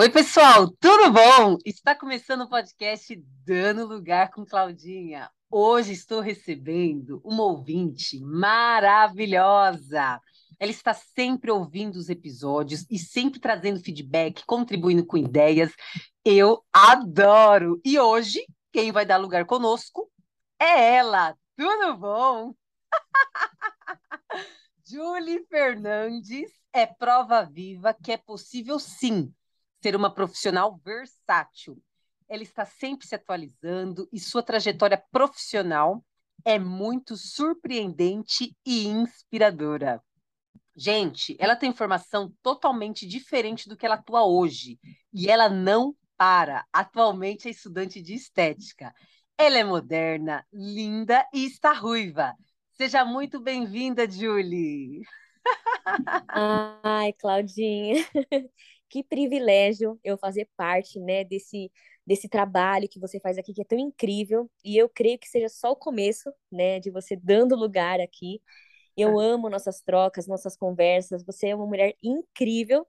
Oi, pessoal, tudo bom? Está começando o podcast Dando Lugar com Claudinha. Hoje estou recebendo uma ouvinte maravilhosa. Ela está sempre ouvindo os episódios e sempre trazendo feedback, contribuindo com ideias. Eu adoro! E hoje, quem vai dar lugar conosco é ela. Tudo bom? Julie Fernandes é prova viva que é possível sim ser uma profissional versátil. Ela está sempre se atualizando e sua trajetória profissional é muito surpreendente e inspiradora. Gente, ela tem formação totalmente diferente do que ela atua hoje e ela não para. Atualmente é estudante de estética. Ela é moderna, linda e está ruiva. Seja muito bem-vinda, Julie. Ai, Claudinha, que privilégio eu fazer parte, né, desse desse trabalho que você faz aqui que é tão incrível e eu creio que seja só o começo, né, de você dando lugar aqui. Eu ah. amo nossas trocas, nossas conversas. Você é uma mulher incrível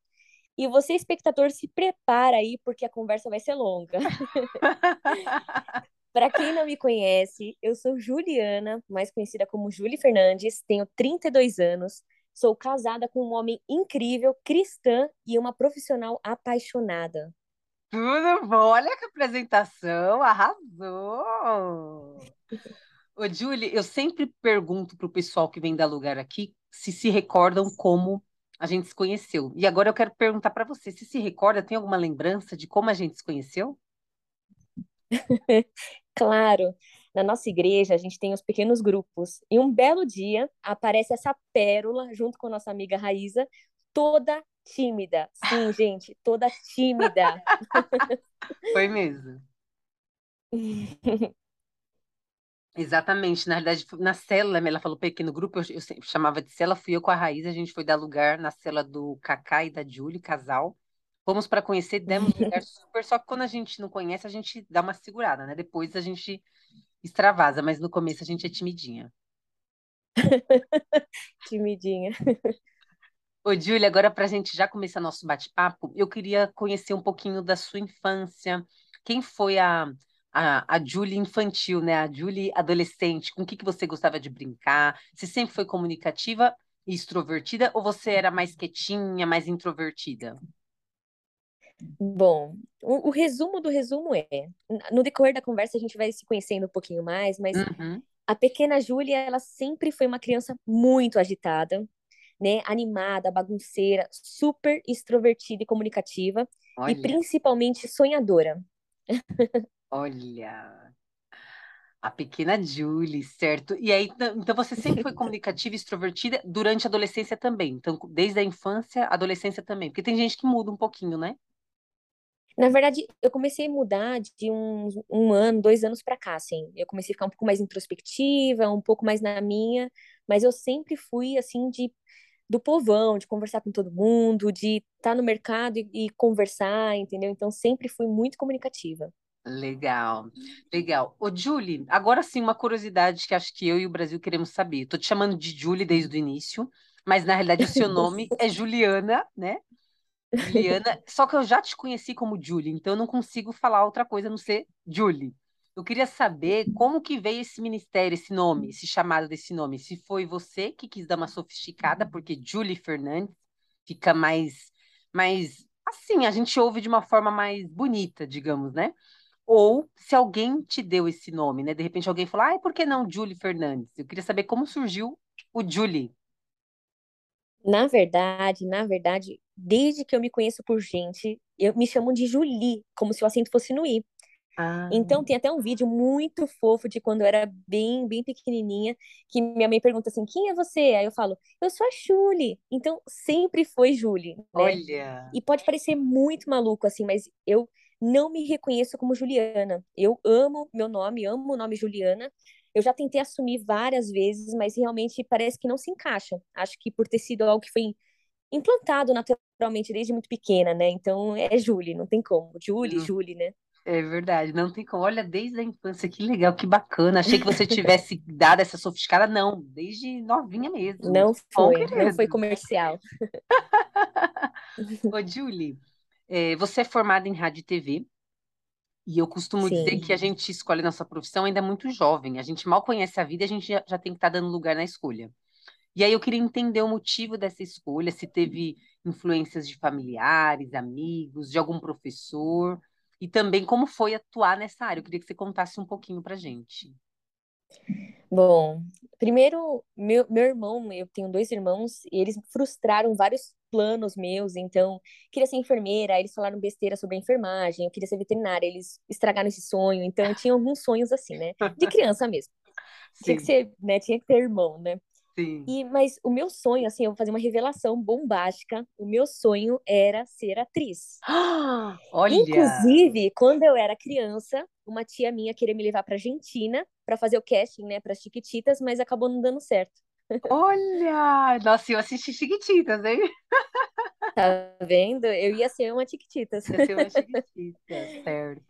e você, espectador, se prepara aí porque a conversa vai ser longa. Para quem não me conhece, eu sou Juliana, mais conhecida como Julie Fernandes, tenho 32 anos, Sou casada com um homem incrível, cristã e uma profissional apaixonada. Tudo bom, olha que apresentação, arrasou! Ô, Julie, eu sempre pergunto para o pessoal que vem dar lugar aqui se se recordam como a gente se conheceu. E agora eu quero perguntar para você, se se recorda, tem alguma lembrança de como a gente se conheceu? claro na nossa igreja, a gente tem os pequenos grupos. E um belo dia aparece essa pérola junto com a nossa amiga Raíza, toda tímida. Sim, gente, toda tímida. Foi mesmo. Exatamente, na realidade, na cela, ela falou pequeno grupo, eu, eu chamava de cela, fui eu com a Raiz, a gente foi dar lugar na cela do Kaká e da Julie, casal. Fomos para conhecer, demos lugar super, só que quando a gente não conhece, a gente dá uma segurada, né? Depois a gente extravasa, mas no começo a gente é timidinha. timidinha. Ô, Júlia, agora para a gente já começar nosso bate-papo, eu queria conhecer um pouquinho da sua infância. Quem foi a, a, a Julie infantil, né? A Julie adolescente? Com o que, que você gostava de brincar? Você sempre foi comunicativa e extrovertida ou você era mais quietinha, mais introvertida? Bom, o, o, resumo do resumo é: no decorrer da conversa a gente vai se conhecendo um pouquinho mais, mas uhum. a pequena Júlia, ela sempre foi uma criança muito agitada, né? Animada, bagunceira, super extrovertida e comunicativa, Olha. e principalmente sonhadora. Olha, a pequena Julie, certo? E aí, então você sempre foi comunicativa e extrovertida durante a adolescência também. Então, desde a infância, adolescência também. Porque tem gente que muda um pouquinho, né? Na verdade, eu comecei a mudar de um, um ano, dois anos para cá, assim. Eu comecei a ficar um pouco mais introspectiva, um pouco mais na minha, mas eu sempre fui, assim, de do povão, de conversar com todo mundo, de estar tá no mercado e, e conversar, entendeu? Então, sempre fui muito comunicativa. Legal, legal. Ô, Julie, agora sim, uma curiosidade que acho que eu e o Brasil queremos saber. Estou te chamando de Julie desde o início, mas na realidade o seu nome é Juliana, né? Juliana, só que eu já te conheci como Julie, então eu não consigo falar outra coisa a não ser Julie. Eu queria saber como que veio esse ministério, esse nome, esse chamado desse nome. Se foi você que quis dar uma sofisticada, porque Julie Fernandes fica mais, mais assim, a gente ouve de uma forma mais bonita, digamos, né? Ou se alguém te deu esse nome, né? De repente alguém falou, ah, por que não Julie Fernandes? Eu queria saber como surgiu o Julie. Na verdade, na verdade, desde que eu me conheço por gente, eu me chamo de Julie, como se o acento fosse no i. Ah. Então tem até um vídeo muito fofo de quando eu era bem, bem pequenininha, que minha mãe pergunta assim: "Quem é você?" Aí eu falo: "Eu sou a Julie". Então sempre foi Julie, né? Olha. E pode parecer muito maluco assim, mas eu não me reconheço como Juliana. Eu amo meu nome, amo o nome Juliana, eu já tentei assumir várias vezes, mas realmente parece que não se encaixa. Acho que por ter sido algo que foi implantado naturalmente desde muito pequena, né? Então é Julie, não tem como. Julie. Julie, né? É verdade, não tem como. Olha, desde a infância, que legal, que bacana. Achei que você tivesse dado essa sofisticada, não, desde novinha mesmo. Não foi, Bom, não foi comercial. Ô, Julie, É, você é formada em rádio e TV, e eu costumo dizer Sim. que a gente escolhe nossa profissão ainda muito jovem. A gente mal conhece a vida e a gente já, já tem que estar dando lugar na escolha. E aí eu queria entender o motivo dessa escolha, se teve influências de familiares, amigos, de algum professor, e também como foi atuar nessa área. Eu queria que você contasse um pouquinho pra gente. Bom, primeiro, meu, meu irmão, eu tenho dois irmãos, e eles frustraram vários planos meus, então, queria ser enfermeira, eles falaram besteira sobre a enfermagem, eu queria ser veterinária, eles estragaram esse sonho, então eu tinha alguns sonhos assim, né? De criança mesmo. Tinha que ser, né? Tinha que ter irmão, né? Sim. E, mas o meu sonho, assim, eu vou fazer uma revelação bombástica. O meu sonho era ser atriz. Ah, olha, Inclusive, quando eu era criança, uma tia minha queria me levar para Argentina para fazer o casting, né, para Chiquititas, mas acabou não dando certo. olha! Nossa, eu assisti Chiquititas, hein? Tá vendo? Eu ia ser uma Chiquititas. Ia ser uma Chiquitita,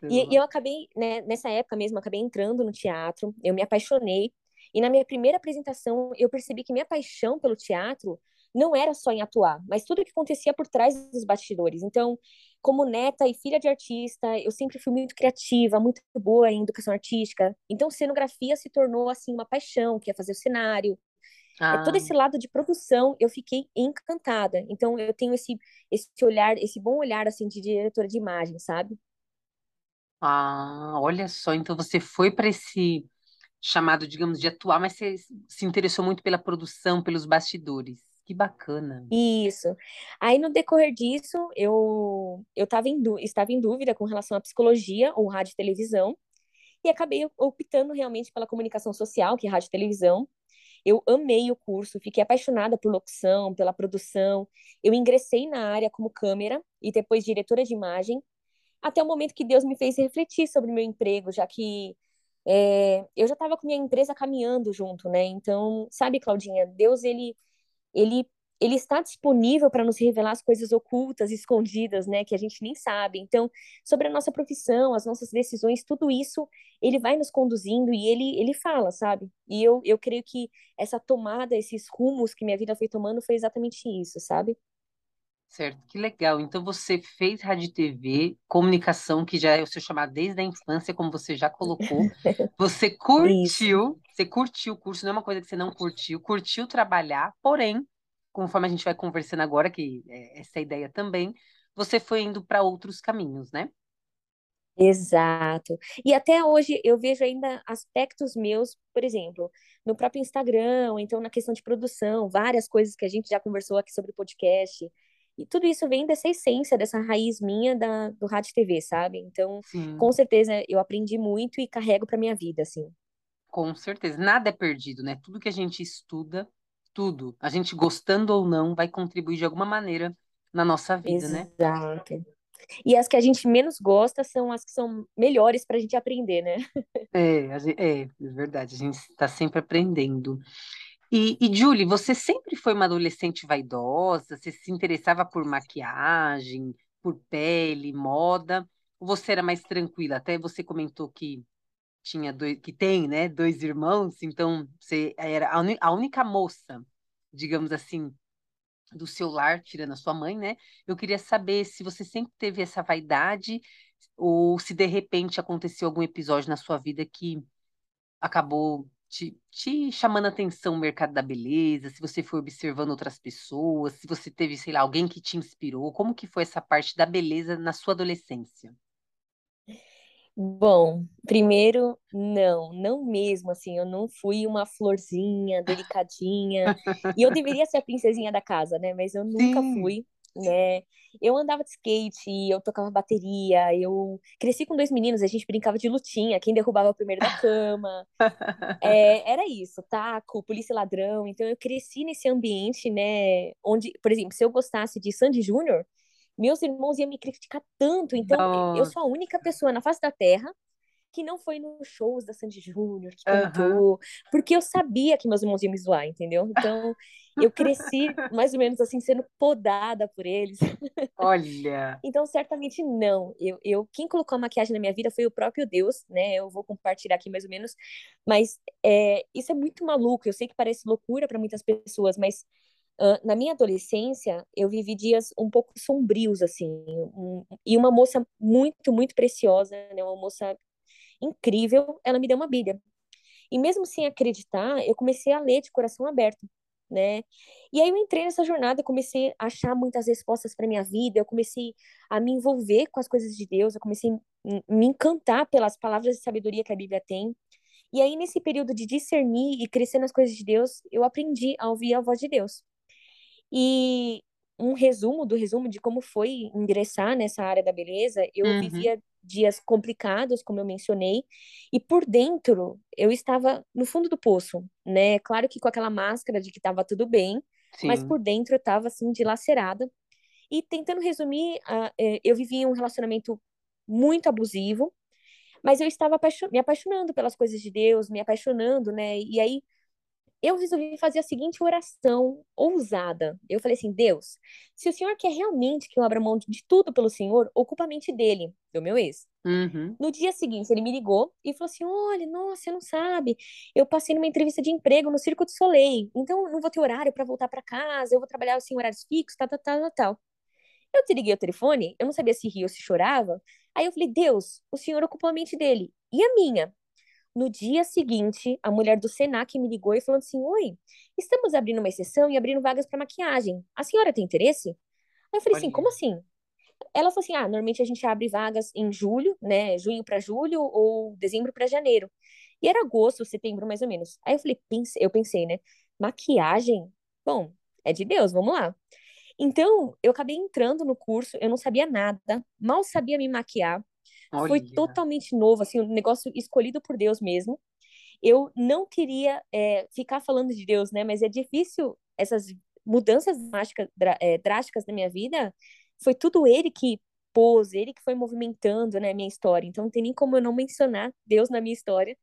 E, e certo. eu acabei, né, nessa época mesmo, acabei entrando no teatro, eu me apaixonei. E na minha primeira apresentação, eu percebi que minha paixão pelo teatro não era só em atuar, mas tudo que acontecia por trás dos bastidores. Então, como neta e filha de artista, eu sempre fui muito criativa, muito boa em educação artística. Então, cenografia se tornou assim uma paixão, que é fazer o cenário. É todo Ah, esse lado de produção, eu fiquei encantada. Então, eu tenho esse esse olhar, esse bom olhar assim de diretora de imagem, sabe? ah, olha só, então você foi para esse chamado, digamos, de atuar, mas você se interessou muito pela produção, pelos bastidores. Que bacana. Isso. Aí, no decorrer disso, eu, eu tava em, estava em dúvida com relação à psicologia ou rádio e televisão, e acabei optando realmente pela comunicação social, que é rádio e televisão. Eu amei o curso, fiquei apaixonada por locução, pela produção. Eu ingressei na área como câmera e depois diretora de imagem, até o momento que Deus me fez refletir sobre o meu emprego, já que é, eu já estava com minha empresa caminhando junto, né? Então, sabe, Claudinha, Deus, ele ele ele está disponível para nos revelar as coisas ocultas, escondidas, né, que a gente nem sabe. Então, sobre a nossa profissão, as nossas decisões, tudo isso, ele vai nos conduzindo e ele ele fala, sabe? E eu eu creio que essa tomada, esses rumos que minha vida foi tomando foi exatamente isso, sabe? Certo, que legal. Então você fez rádio TV, comunicação, que já é o seu chamado desde a infância, como você já colocou. Você curtiu, você curtiu o curso, não é uma coisa que você não curtiu, curtiu trabalhar, porém, conforme a gente vai conversando agora, que é essa é ideia também, você foi indo para outros caminhos, né? Exato. E até hoje eu vejo ainda aspectos meus, por exemplo, no próprio Instagram, então na questão de produção, várias coisas que a gente já conversou aqui sobre podcast. E tudo isso vem dessa essência, dessa raiz minha da, do rádio TV, sabe? Então, Sim, com certeza eu aprendi muito e carrego para minha vida, assim. com certeza. Nada é perdido, né? Tudo que a gente estuda, tudo, a gente gostando ou não, vai contribuir de alguma maneira na nossa vida, né? Exato. E as que a gente menos gosta são as que são melhores para a gente aprender, né? É, é, é verdade, a gente está sempre aprendendo. E, e Julie, você sempre foi uma adolescente vaidosa? Você se interessava por maquiagem, por pele, moda? Ou você era mais tranquila? Até você comentou que tinha dois, que tem, né, dois irmãos, então você era a, uni- a única moça, digamos assim, do seu lar, tirando a sua mãe, né? Eu queria saber se você sempre teve essa vaidade ou se de repente aconteceu algum episódio na sua vida que acabou te, te chamando a atenção o mercado da beleza, se você foi observando outras pessoas, se você teve, sei lá, alguém que te inspirou, como que foi essa parte da beleza na sua adolescência? Bom, primeiro, não, não mesmo, assim, eu não fui uma florzinha, delicadinha, e eu deveria ser a princesinha da casa, né, mas eu nunca Sim. fui, né, eu andava de skate, eu tocava bateria, eu cresci com dois meninos, a gente brincava de lutinha, quem derrubava o primeiro da cama, é, era isso, taco, polícia e ladrão, então eu cresci nesse ambiente, né, onde, por exemplo, se eu gostasse de Sandy Júnior, meus irmãos iam me criticar tanto, então eu Nossa. sou a única pessoa na face da Terra que não foi nos shows da Sandy Júnior, que cantou, porque eu sabia que meus irmãos iam me zoar, entendeu? Então, eu cresci mais ou menos assim, sendo podada por eles. Olha, Então, certamente não. Eu, eu, quem colocou a maquiagem na minha vida foi o próprio Deus, né? Eu vou compartilhar aqui mais ou menos, mas é, isso é muito maluco. Eu sei que parece loucura para muitas pessoas, mas na minha adolescência, eu vivi dias um pouco sombrios, assim, um, e uma moça muito, muito preciosa, né, uma moça incrível, ela me deu uma Bíblia. E mesmo sem acreditar, eu comecei a ler de coração aberto, né? E aí eu entrei nessa jornada, comecei a achar muitas respostas para minha vida, eu comecei a me envolver com as coisas de Deus, eu comecei a me encantar pelas palavras de sabedoria que a Bíblia tem. E aí nesse período de discernir e crescer nas coisas de Deus, eu aprendi a ouvir a voz de Deus. E um resumo do resumo de como foi ingressar nessa área da beleza, eu uhum. vivia dias complicados, como eu mencionei, e por dentro eu estava no fundo do poço, né? Claro que com aquela máscara de que estava tudo bem, Sim. mas por dentro eu estava assim dilacerada. E tentando resumir, uh, eu vivia um relacionamento muito abusivo, mas eu estava me apaixonando pelas coisas de Deus, me apaixonando, né? E aí eu resolvi fazer a seguinte oração ousada. Eu falei assim: Deus, se o Senhor quer realmente que eu abra mão de tudo pelo Senhor, ocupa a mente dele, do meu ex. Uhum. No dia seguinte, ele me ligou e falou assim: Olha, nossa, você não sabe, eu passei numa entrevista de emprego no Circo do Soleil, então não vou ter horário para voltar para casa, eu vou trabalhar assim, horários fixos, tal, tal, tal, tal. Eu te liguei o telefone, eu não sabia se ria ou se chorava. Aí eu falei: Deus, o Senhor ocupou a mente dele. E a minha? No dia seguinte, a mulher do Senac me ligou e falou assim: Oi, estamos abrindo uma exceção e abrindo vagas para maquiagem. A senhora tem interesse? Aí eu falei assim: Como assim? Ela falou assim: Ah, normalmente a gente abre vagas em julho, né? Junho para julho ou dezembro para janeiro. E era agosto, setembro mais ou menos. Aí eu falei: pense, Eu pensei, né? Maquiagem? Bom, é de Deus, vamos lá. Então, eu acabei entrando no curso, eu não sabia nada, mal sabia me maquiar. Olha. Foi totalmente novo, assim, um negócio escolhido por Deus mesmo. Eu não queria é, ficar falando de Deus, né? Mas é difícil essas mudanças drásticas, é, drásticas na minha vida. Foi tudo ele que pôs, ele que foi movimentando, né, minha história. Então não tem nem como eu não mencionar Deus na minha história.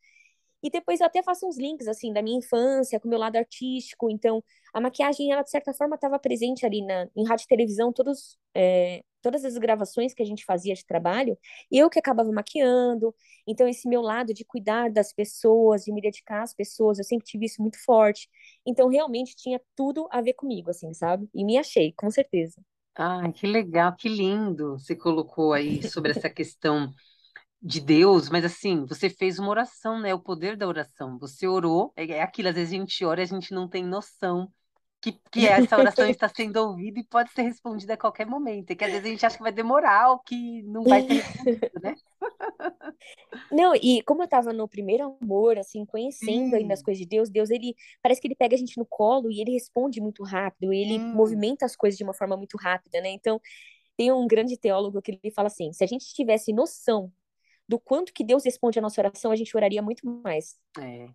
E depois eu até faço uns links, assim, da minha infância, com o meu lado artístico. Então, a maquiagem, ela, de certa forma, estava presente ali na, em rádio e televisão, todos, é, todas as gravações que a gente fazia de trabalho, eu que acabava maquiando. Então, esse meu lado de cuidar das pessoas, de me dedicar às pessoas, eu sempre tive isso muito forte. Então, realmente, tinha tudo a ver comigo, assim, sabe? E me achei, com certeza. Ah, que legal, que lindo você colocou aí sobre essa questão de Deus, mas assim, você fez uma oração, né? O poder da oração. Você orou, é, é aquilo, às vezes a gente ora e a gente não tem noção que, que essa oração está sendo ouvida e pode ser respondida a qualquer momento. E que às vezes a gente acha que vai demorar ou que não vai ser respondido, né? Não, e como eu estava no primeiro amor, assim, conhecendo Sim. ainda as coisas de Deus, Deus, ele parece que ele pega a gente no colo e ele responde muito rápido, ele hum. movimenta as coisas de uma forma muito rápida, né? Então, tem um grande teólogo que ele fala assim: se a gente tivesse noção do quanto que Deus responde a nossa oração, a gente oraria muito mais. É,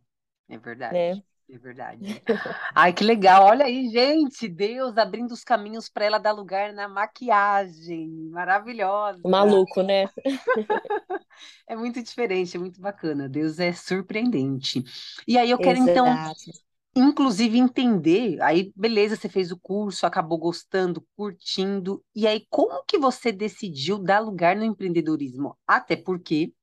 é verdade. Né? É verdade. Ai, que legal. Olha aí, gente. Deus abrindo os caminhos para ela dar lugar na maquiagem. Maravilhosa. Maluco, né? é muito diferente, é muito bacana. Deus é surpreendente. E aí eu quero então Exato. então inclusive entender, aí beleza, você fez o curso, acabou gostando, curtindo, e aí como que você decidiu dar lugar no empreendedorismo? Até porque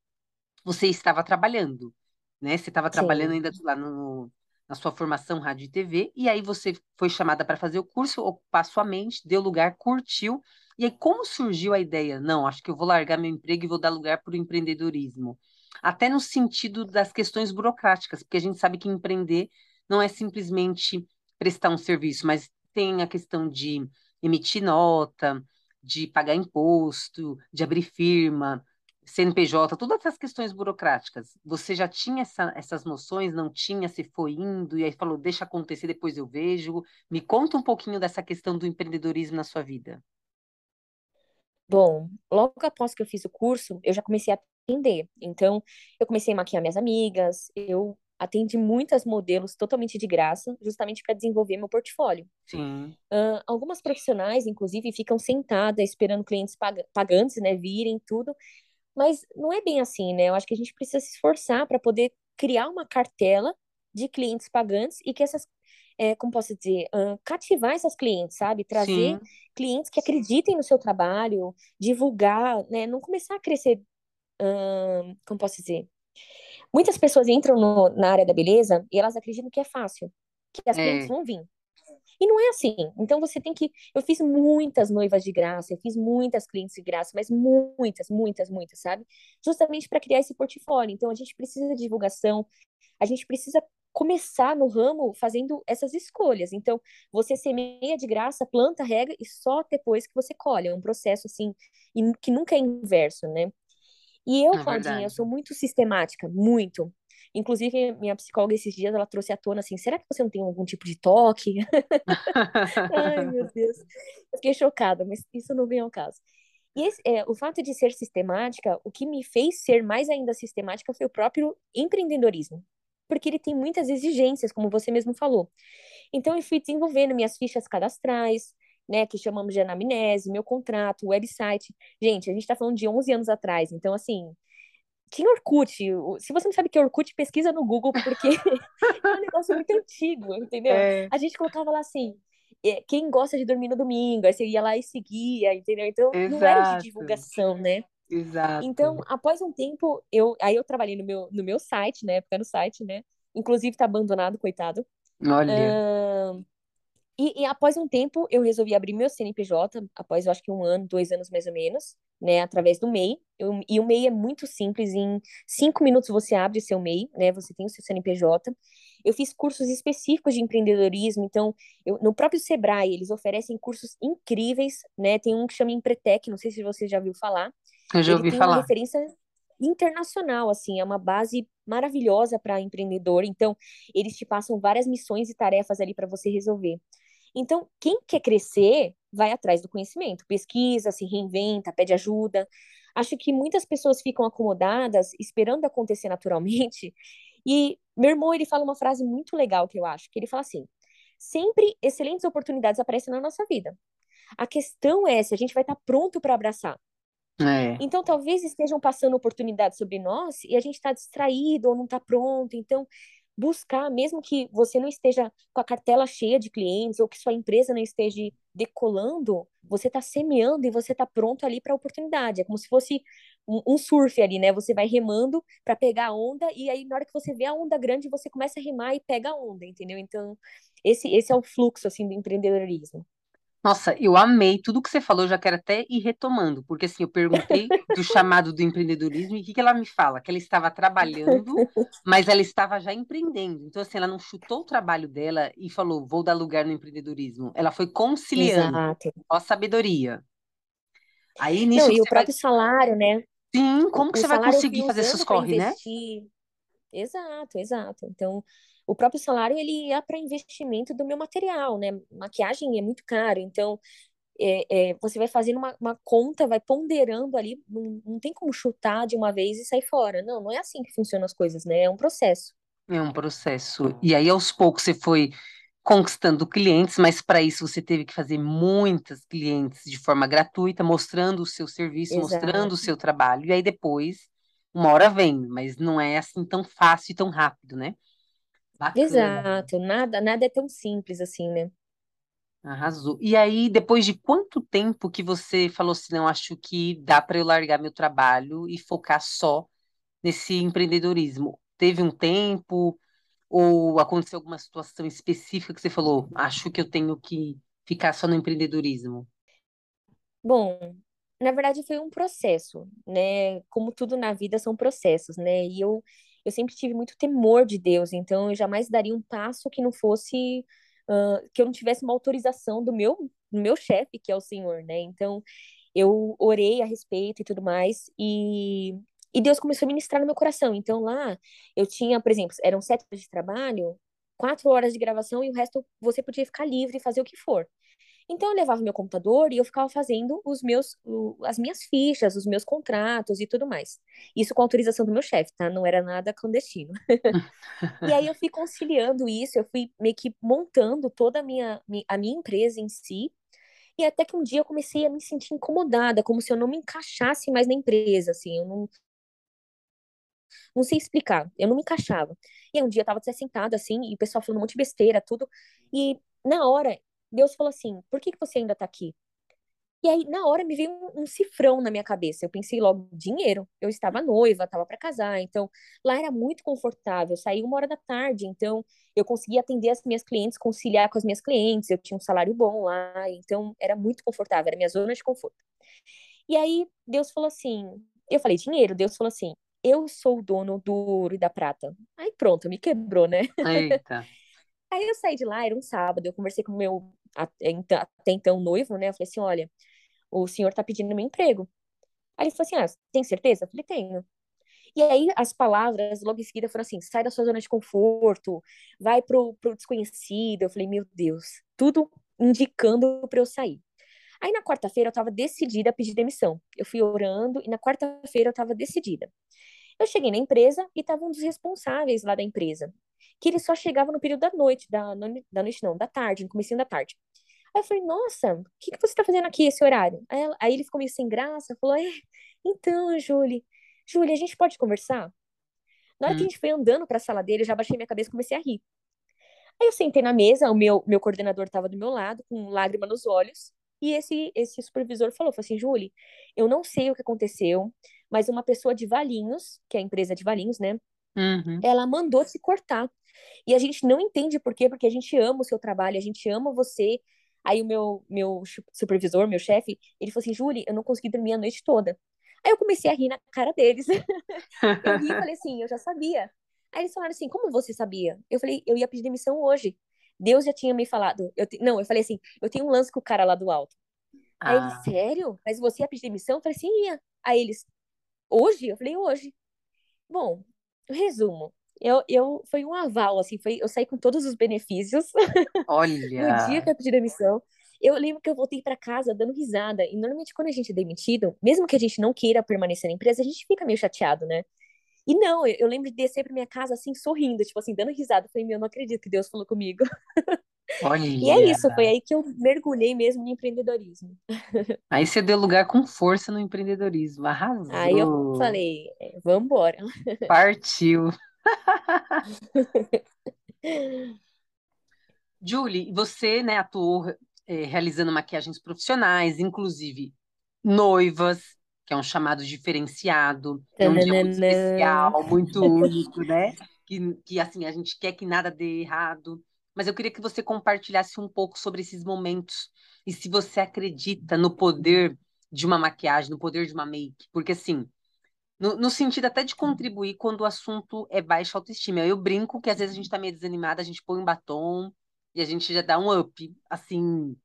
você estava trabalhando, né? Você estava trabalhando ainda lá no, na sua formação rádio e TV, e aí você foi chamada para fazer o curso, ocupar sua mente, deu lugar, curtiu, e aí como surgiu a ideia? Não, acho que eu vou largar meu emprego e vou dar lugar para o empreendedorismo. Até no sentido das questões burocráticas, porque a gente sabe que empreender não é simplesmente prestar um serviço, mas tem a questão de emitir nota, de pagar imposto, de abrir firma, CNPJ, todas essas questões burocráticas. Você já tinha essa, essas noções? Não tinha? Se foi indo e aí falou, deixa acontecer, depois eu vejo. Me conta um pouquinho dessa questão do empreendedorismo na sua vida. Bom, logo após que eu fiz o curso, eu já comecei a atender. Então, eu comecei a maquiar minhas amigas, eu atendi muitas modelos totalmente de graça, justamente para desenvolver meu portfólio. Sim. Uh, algumas profissionais, inclusive, ficam sentadas esperando clientes pag pagantes, né, virem tudo, mas não é bem assim, né? Eu acho que a gente precisa se esforçar para poder criar uma cartela de clientes pagantes e que essas, é, como posso dizer, uh, cativar essas clientes, sabe? Trazer Sim. clientes que acreditem no seu trabalho, divulgar, né? Não começar a crescer, uh, como posso dizer, Muitas pessoas entram no, na área da beleza e elas acreditam que é fácil, que as é. clientes vão vir. E não é assim. Então você tem que. Eu fiz muitas noivas de graça, eu fiz muitas clientes de graça, mas muitas, muitas, muitas, sabe? Justamente para criar esse portfólio. Então a gente precisa de divulgação, a gente precisa começar no ramo fazendo essas escolhas. Então, você semeia de graça, planta, rega e só depois que você colhe. É um processo assim que nunca é inverso, né? E eu, é Claudinha, eu sou muito sistemática, muito. Inclusive, minha psicóloga esses dias, ela trouxe à tona assim, será que você não tem algum tipo de toque? Ai, meu Deus. Eu fiquei chocada, mas isso não vem ao caso. E esse, é, o fato de ser sistemática, o que me fez ser mais ainda sistemática foi o próprio empreendedorismo. Porque ele tem muitas exigências, como você mesmo falou. Então, eu fui desenvolvendo minhas fichas cadastrais, né, que chamamos de anamnese, meu contrato, website. Gente, a gente está falando de 11 anos atrás, então, assim, tinha Orkut. Se você não sabe o que é Orkut, pesquisa no Google, porque é um negócio muito antigo, entendeu? É. A gente colocava lá assim, é, quem gosta de dormir no domingo, aí você ia lá e seguia, entendeu? Então, Exato. não era de divulgação, né? Exato. Então, após um tempo, eu aí eu trabalhei no meu, no meu site, né? Época no site, né? Inclusive tá abandonado, coitado. Olha. Uh, e, e, após um tempo, eu resolvi abrir meu CNPJ, após eu acho que um ano, dois anos mais ou menos, né, através do MEI. Eu, e o MEI é muito simples, em cinco minutos você abre seu MEI, né, você tem o seu CNPJ. Eu fiz cursos específicos de empreendedorismo, então, eu, no próprio Sebrae, eles oferecem cursos incríveis, né, tem um que chama Empretec, não sei se você já ouviu falar. Eu já ouvi Ele tem falar. uma referência internacional, assim, é uma base maravilhosa para empreendedor. Então, eles te passam várias missões e tarefas ali para você resolver. Então, quem quer crescer vai atrás do conhecimento, pesquisa, se reinventa, pede ajuda. Acho que muitas pessoas ficam acomodadas, esperando acontecer naturalmente. E meu irmão, ele fala uma frase muito legal que eu acho, que ele fala assim: sempre excelentes oportunidades aparecem na nossa vida. A questão é se a gente vai estar pronto para abraçar. É. Então, talvez estejam passando oportunidades sobre nós e a gente está distraído ou não está pronto. Então, buscar, mesmo que você não esteja com a cartela cheia de clientes ou que sua empresa não esteja decolando, você está semeando e você está pronto ali para a oportunidade. É como se fosse um, um, surf ali, né? Você vai remando para pegar a onda e aí na hora que você vê a onda grande, você começa a remar e pega a onda, entendeu? Então, esse, esse é o fluxo assim do empreendedorismo. Nossa, eu amei tudo que você falou, já quero até ir retomando, porque assim, eu perguntei do chamado do empreendedorismo e o que, que ela me fala? Que ela estava trabalhando, mas ela estava já empreendendo. Então, assim, ela não chutou o trabalho dela e falou, vou dar lugar no empreendedorismo. Ela foi conciliando. Exato. Ó, a sabedoria. Aí, nisso. Não, e o próprio vai... salário, né? Sim, como que o você vai conseguir fazer seus corre, né? Exato, exato. Então, o próprio salário ele ia para investimento do meu material, né? Maquiagem é muito caro, então é, é, você vai fazendo uma, uma, conta, vai ponderando ali, não, não tem como chutar de uma vez e sair fora. Não, não é assim que funcionam as coisas, né? É um processo. É um processo. E aí, aos poucos, você foi conquistando clientes, mas para isso você teve que fazer muitas clientes de forma gratuita, mostrando o seu serviço, Exato. mostrando o seu trabalho. E aí depois, uma hora vem, mas não é assim tão fácil e tão rápido, né? Bacana. Exato, nada, nada é tão simples assim, né? Arrasou. E aí, depois de quanto tempo que você falou assim, não, acho que dá para eu largar meu trabalho e focar só nesse empreendedorismo? Teve um tempo ou aconteceu alguma situação específica que você falou, acho que eu tenho que ficar só no empreendedorismo? Bom, na verdade foi um processo, né? Como tudo na vida são processos, né? E eu eu sempre tive muito temor de Deus, então eu jamais daria um passo que não fosse uh, que eu não tivesse uma autorização do meu do meu chefe, que é o Senhor, né? Então eu orei a respeito e tudo mais e e Deus começou a ministrar no meu coração. Então lá eu tinha, por exemplo, eram sete horas de trabalho, quatro horas de gravação e o resto você podia ficar livre e fazer o que for. Então eu levava meu computador e eu ficava fazendo os meus, as minhas fichas, os meus contratos e tudo mais. Isso com autorização do meu chefe, tá? Não era nada clandestino. e aí eu fui conciliando isso, eu fui meio que montando toda a minha, a minha empresa em si. E até que um dia eu comecei a me sentir incomodada, como se eu não me encaixasse mais na empresa, assim, eu não, não sei explicar, eu não me encaixava. E aí um dia eu tava sentada assim, e o pessoal falando um monte de besteira, tudo. E na hora Deus falou assim: por que, que você ainda está aqui? E aí, na hora, me veio um, um, cifrão na minha cabeça. Eu pensei logo, dinheiro. Eu estava noiva, estava para casar. Então, lá era muito confortável. Eu saí uma hora da tarde, então eu conseguia atender as minhas clientes, conciliar com as minhas clientes. Eu tinha um salário bom lá, então era muito confortável, era minha zona de conforto. E aí, Deus falou assim: eu falei, dinheiro. Deus falou assim: eu sou o dono do ouro e da prata. Aí pronto, me quebrou, né? Eita. Aí eu saí de lá, era um sábado, eu conversei com o meu até então noivo, né? Eu falei assim: olha, o senhor tá pedindo meu emprego. Aí ele falou assim: ah, tem certeza? Eu falei: tenho. E aí as palavras logo em seguida foram assim: sai da sua zona de conforto, vai pro, pro desconhecido. Eu falei: meu Deus, tudo indicando para eu sair. Aí na quarta-feira eu estava decidida a pedir demissão. Eu fui orando e na quarta-feira eu estava decidida. Eu cheguei na empresa e estava um dos responsáveis lá da empresa, que ele só chegava no período da noite, da, da noite não, da tarde, no começo da tarde. Aí eu falei, nossa, o que, que você está fazendo aqui esse horário? Aí, ela, aí ele ficou meio sem graça, falou, é, então, Julie, Julie, a gente pode conversar? Na hora hum. que a hum. gente foi andando para a sala dele, eu já baixei minha cabeça e comecei a rir. Aí eu sentei na mesa, o meu, meu coordenador estava do meu lado, com lágrima nos olhos, e esse, esse supervisor falou, falou assim, Julie, eu não sei o que aconteceu, mas uma pessoa de Valinhos, que é a empresa de Valinhos, né? Uhum. Ela mandou se cortar. E a gente não entende por quê, porque a gente ama o seu trabalho, a gente ama você. Aí o meu, meu supervisor, meu chefe, ele falou assim, Julie, eu não consegui dormir a noite toda. Aí eu comecei a rir na cara deles. eu ri e falei assim, eu já sabia. Aí eles falaram assim, como você sabia? Eu falei, eu ia pedir demissão hoje. Deus já tinha me falado. Eu te... Não, eu falei assim, eu tenho um lance com o cara lá do alto. Ah. Aí ele, ah. sério? Mas você ia pedir demissão? Eu falei assim, ia. Aí eles, hoje? Eu falei, hoje. Bom, resumo. Eu, eu, foi um aval, assim, foi, eu saí com todos os benefícios. Olha! no dia que eu pedi demissão. Eu lembro que eu voltei para casa dando risada. E normalmente, quando a gente é demitido, mesmo que a gente não queira permanecer na empresa, a gente fica meio chateado, né? E não, eu, eu lembro de descer pra minha casa assim, sorrindo, tipo assim, dando risada. Eu falei, meu, não acredito que Deus falou comigo. Olha. E é isso, foi aí que eu mergulhei mesmo no empreendedorismo. Aí você deu lugar com força no empreendedorismo, arrasou. Aí eu falei, é, vambora. Partiu. Julie, você, né, atuou é, realizando maquiagens profissionais, inclusive noivas, que é um chamado diferenciado, é um dia muito especial, muito único, né? Que, que assim, a gente quer que nada dê errado. Mas eu queria que você compartilhasse um pouco sobre esses momentos e se você acredita no poder de uma maquiagem, no poder de uma make, porque assim, no, no, sentido até de contribuir quando o assunto é baixa autoestima. Eu brinco que às vezes a gente está meio desanimada, a gente põe um batom e a gente já dá um up, assim,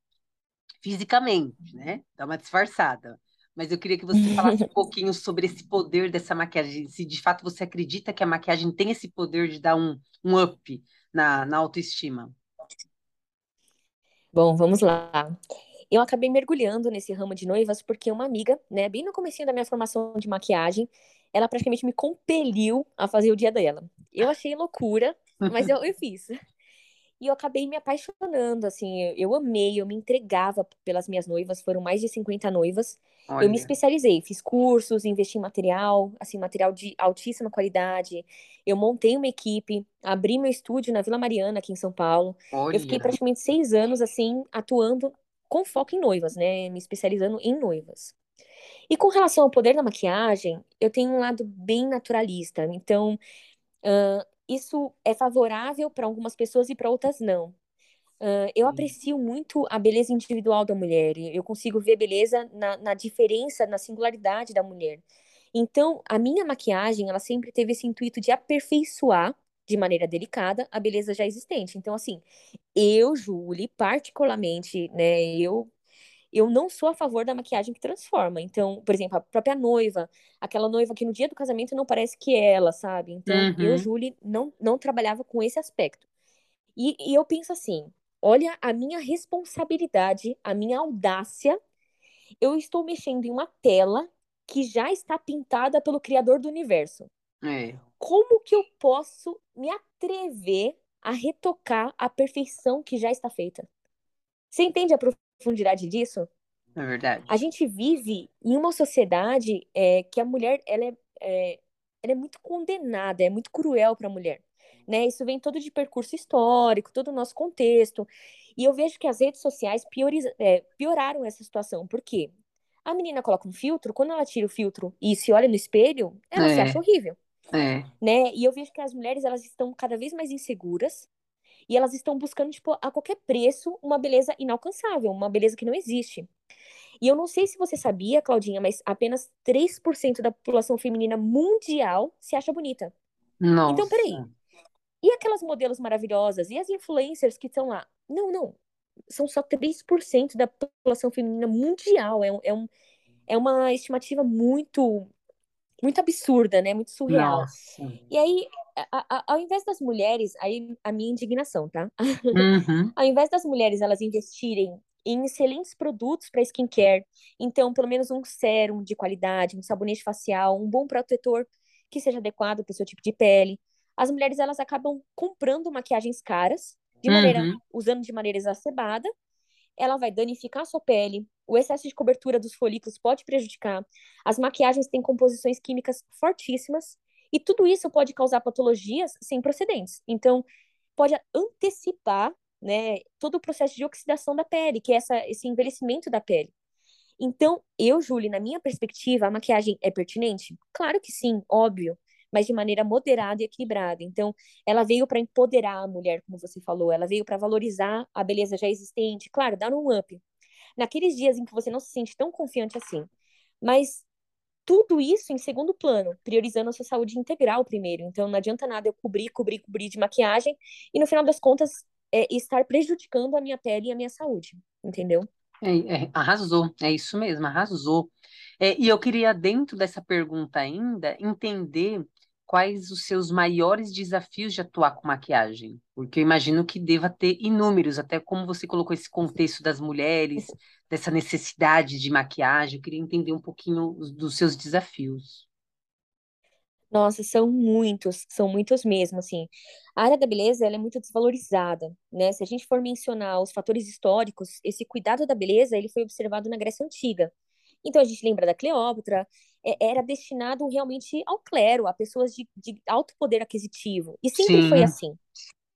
fisicamente, né? Dá uma disfarçada mas eu queria que você falasse um pouquinho sobre esse poder dessa maquiagem, se de fato você acredita que a maquiagem tem esse poder de dar um, um up na, na autoestima. Bom, vamos lá. Eu acabei mergulhando nesse ramo de noivas porque uma amiga, né, bem no começo da minha formação de maquiagem, ela praticamente me compeliu a fazer o dia dela. Eu achei loucura, mas eu, eu fiz. E eu acabei me apaixonando, assim, eu, amei, eu me entregava pelas minhas noivas, foram mais de 50 noivas. Olha. Eu me especializei, fiz cursos, investi em material, assim, material de altíssima qualidade. Eu montei uma equipe, abri meu estúdio na Vila Mariana, aqui em São Paulo. Olha. Eu fiquei praticamente seis anos, assim, atuando com foco em noivas, né? Me especializando em noivas. E com relação ao poder da maquiagem, eu tenho um lado bem naturalista. Então, uh, isso é favorável para algumas pessoas e para outras não. Uh, eu aprecio muito a beleza individual da mulher. Eu consigo ver beleza na, na, diferença, na singularidade da mulher. Então, a minha maquiagem, ela sempre teve esse intuito de aperfeiçoar de maneira delicada a beleza já existente. Então, assim, eu, Julie, particularmente, né, eu eu não sou a favor da maquiagem que transforma. Então, por exemplo, a própria noiva, aquela noiva que no dia do casamento não parece que é ela, sabe? Então, uhum. eu, Julie, não, não trabalhava com esse aspecto. E, e eu penso assim: olha a minha responsabilidade, a minha audácia. Eu estou mexendo em uma tela que já está pintada pelo Criador do Universo. É. Como que eu posso me atrever a retocar a perfeição que já está feita? Você entende a profundidade disso? É verdade. A gente vive em uma sociedade é, que a mulher ela é, é, ela é muito condenada, é muito cruel para a mulher. né? Isso vem todo de percurso histórico, todo o nosso contexto. E eu vejo que as redes sociais pioriza, é, pioraram essa situação. Por quê? A menina coloca um filtro, quando ela tira o filtro e se olha no espelho, ela é, se acha horrível. É. Né? E eu vejo que as mulheres, elas estão cada vez mais inseguras e elas estão buscando, tipo, a qualquer preço, uma beleza inalcançável, uma beleza que não existe. E eu não sei se você sabia, Claudinha, mas apenas 3% da população feminina mundial se acha bonita. Nossa. Então, peraí. E aquelas modelos maravilhosas? E as influencers que estão lá? Não, não. São só 3% da população feminina mundial. É, é, um, é uma estimativa muito muito absurda, né? Muito surreal. Nossa. E aí, a, a, ao invés das mulheres, aí a minha indignação, tá? Uhum. ao invés das mulheres elas investirem em excelentes produtos para skincare, então pelo menos um sérum de qualidade, um sabonete facial, um bom protetor que seja adequado para o seu tipo de pele. As mulheres elas acabam comprando maquiagens caras, de maneira Uhum. usando de maneira exacerbada. Ela vai danificar a sua pele. O excesso de cobertura dos folículos pode prejudicar. As maquiagens têm composições químicas fortíssimas e tudo isso pode causar patologias sem procedentes. Então, pode antecipar, né, todo o processo de oxidação da pele, que é essa, esse envelhecimento da pele. Então, eu, Julie, na minha perspectiva, a maquiagem é pertinente? Claro que sim, óbvio, mas de maneira moderada e equilibrada. Então, ela veio para empoderar a mulher, como você falou, ela veio para valorizar a beleza já existente, claro, dar um up. Naqueles dias em que você não se sente tão confiante assim. Mas tudo isso em segundo plano, priorizando a sua saúde integral primeiro. Então, não adianta nada eu cobrir, cobrir, cobrir de maquiagem e no final das contas é, estar prejudicando a minha pele e a minha saúde, entendeu? É, é, arrasou, é isso mesmo, arrasou. É, e eu queria, dentro dessa pergunta ainda, entender quais os seus maiores desafios de atuar com maquiagem, porque eu imagino que deva ter inúmeros, até como você colocou esse contexto das mulheres, dessa necessidade de maquiagem, eu queria entender um pouquinho os- dos seus desafios. Nossa, são muitos, são muitos mesmo, assim. A área da beleza, ela é muito desvalorizada, né? Se a gente for mencionar os fatores históricos, esse cuidado da beleza, ele foi observado na Grécia Antiga. Então, a gente lembra da Cleópatra, era destinado realmente ao clero, a pessoas de, de alto poder aquisitivo. E sempre foi Sim, assim,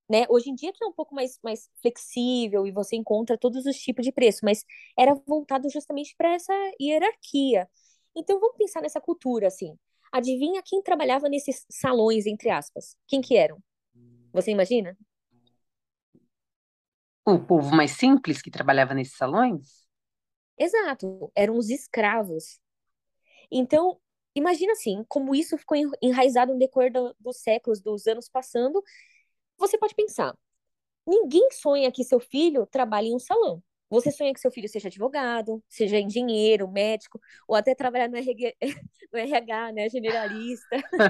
né? Hoje em dia que é um pouco mais, mais flexível e você encontra todos os tipos de preço, mas era voltado justamente para essa hierarquia. Então, vamos pensar nessa cultura, assim. Adivinha quem trabalhava nesses salões, entre aspas? Quem que eram? Você imagina? o povo mais simples que trabalhava nesses salões? Exato, eram os escravos. Então, imagina assim, como isso ficou en- enraizado no decorrer do- dos séculos, dos anos passando. Você pode pensar, ninguém sonha que seu filho trabalhe em um salão. Você sonha que seu filho seja advogado, seja engenheiro, médico, ou até trabalhar no RH, no RH, né, generalista,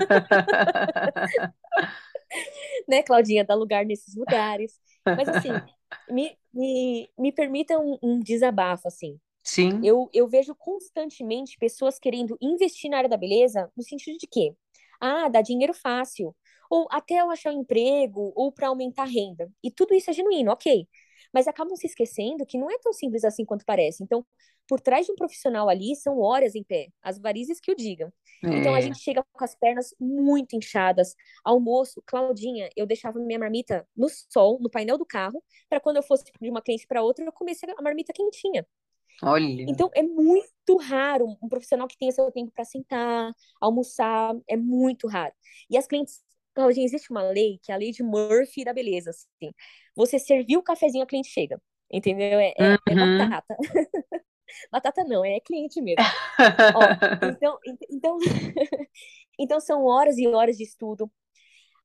né, Claudinha, dá lugar nesses lugares. Mas assim, me, me, me permita um, um desabafo, assim. Sim, Eu, eu vejo constantemente pessoas querendo investir na área da beleza no sentido de quê? Ah, dá dinheiro fácil. Ou até eu achar um emprego, ou para aumentar a renda. E tudo isso é genuíno, ok. Mas acabam se esquecendo que não é tão simples assim quanto parece. Então, por trás de um profissional ali, são horas em pé, as varizes que o digam. Então, a é, gente chega com as pernas muito inchadas. Almoço, Claudinha, eu deixava minha marmita no sol, no painel do carro, para quando eu fosse de uma cliente para outra, eu comesse a marmita quentinha. Olha, Então, é muito raro um profissional que tenha seu tempo para sentar, almoçar, é muito raro. E as clientes, Claudinha, existe uma lei, que é a lei de Murphy da beleza, assim. Você serviu o cafezinho, a cliente chega, entendeu? É, é, é uhum. batata. Batata não, é cliente mesmo. Ó, então, ent- então, então são horas e horas de estudo.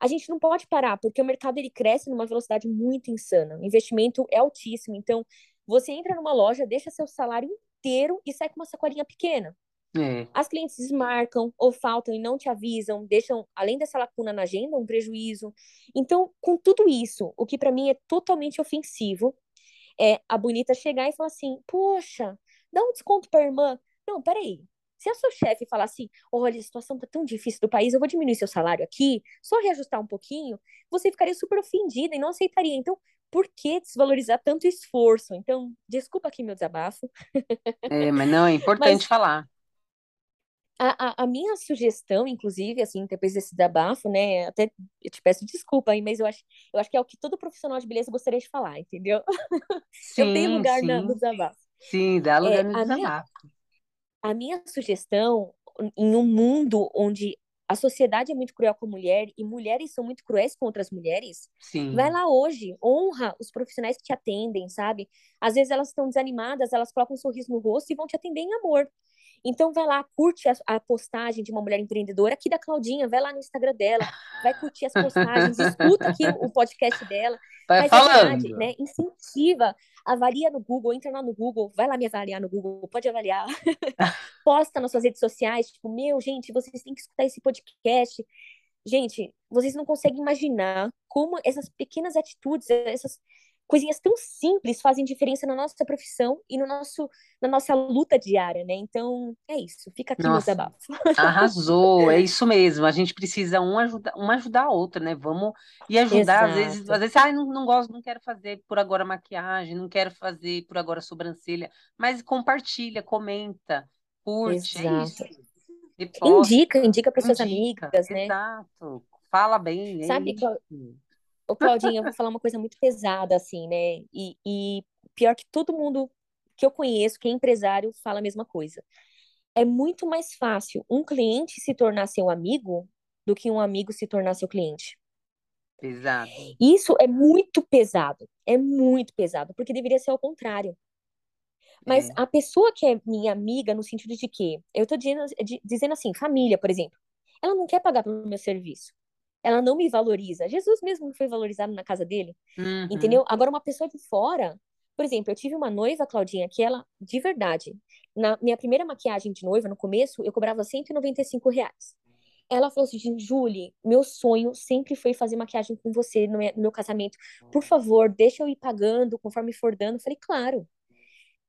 A gente não pode parar, porque o mercado ele cresce numa velocidade muito insana. O investimento é altíssimo. Então, você entra numa loja, deixa seu salário inteiro e sai com uma sacolinha pequena. É, As clientes desmarcam ou faltam e não te avisam, deixam, além dessa lacuna na agenda, um prejuízo. Então, com tudo isso, o que para mim é totalmente ofensivo é a bonita chegar e falar assim: Poxa, dá um desconto para irmã. Não, peraí. Se a sua chefe falar assim: Olha, a situação tá tão difícil do país, eu vou diminuir seu salário aqui, só reajustar um pouquinho, você ficaria super ofendida e não aceitaria. Então, por que desvalorizar tanto esforço? Então, desculpa aqui meu desabafo, é, mas não, é importante mas falar. A, a, a, minha sugestão, inclusive, assim, depois desse desabafo, né? Até eu te peço desculpa aí, mas eu acho, eu acho que é o que todo profissional de beleza gostaria de falar, entendeu? Sim, eu tenho lugar sim. na, no desabafo. Sim, dá lugar É, no a minha, desabafo. a minha sugestão, em um mundo onde a sociedade é muito cruel com a mulher e mulheres são muito cruéis com outras mulheres, vai Sim. lá hoje, honra os profissionais que te atendem, sabe? Às vezes elas estão desanimadas, elas colocam um sorriso no rosto e vão te atender em amor. Então vai lá, curte a, a postagem de uma mulher empreendedora aqui da Claudinha, vai lá no Instagram dela, vai curtir as postagens, escuta aqui o, o podcast dela, Vai mas é verdade, falando. né? Incentiva, avalia no Google, entra lá no Google, vai lá me avaliar no Google, pode avaliar. Posta nas suas redes sociais, tipo, meu, gente, vocês têm que escutar esse podcast. Gente, vocês não conseguem imaginar como essas pequenas atitudes, essas coisinhas tão simples fazem diferença na nossa profissão e no nosso, na nossa luta diária, né? Então, é isso. Fica aqui meu Nossa, desabafo. arrasou, é isso mesmo. A gente precisa um ajudar, uma ajudar a outra, né? Vamos e ajudar, às vezes, às Exato, vezes, ai, não, não gosto, não quero fazer por agora maquiagem, não quero fazer por agora sobrancelha, mas compartilha, comenta, curte, é isso. exato. Reposta, Indica, indica para suas amigas, né? exato. Fala bem, é Sabe. Ô, Claudinha, eu vou falar uma coisa muito pesada, assim, né? E, e pior que todo mundo que eu conheço, que é empresário, fala a mesma coisa. É muito mais fácil um cliente se tornar seu amigo do que um amigo se tornar seu cliente. Pesado. Isso é muito pesado, é muito pesado, porque deveria ser ao contrário. Mas É, a pessoa que é minha amiga, no sentido de que, eu tô dizendo, dizendo assim, família, por exemplo, ela não quer pagar pelo meu serviço. Ela não me valoriza. Jesus mesmo foi valorizado na casa dele, uhum, entendeu? Agora, uma pessoa de fora, por exemplo, eu tive uma noiva, Claudinha, que ela, de verdade, na minha primeira maquiagem de noiva, no começo, eu cobrava 195 reais. Ela falou assim, Julie, meu sonho sempre foi fazer maquiagem com você no meu, no meu casamento. Por favor, deixa eu ir pagando conforme for dando. Eu falei, claro.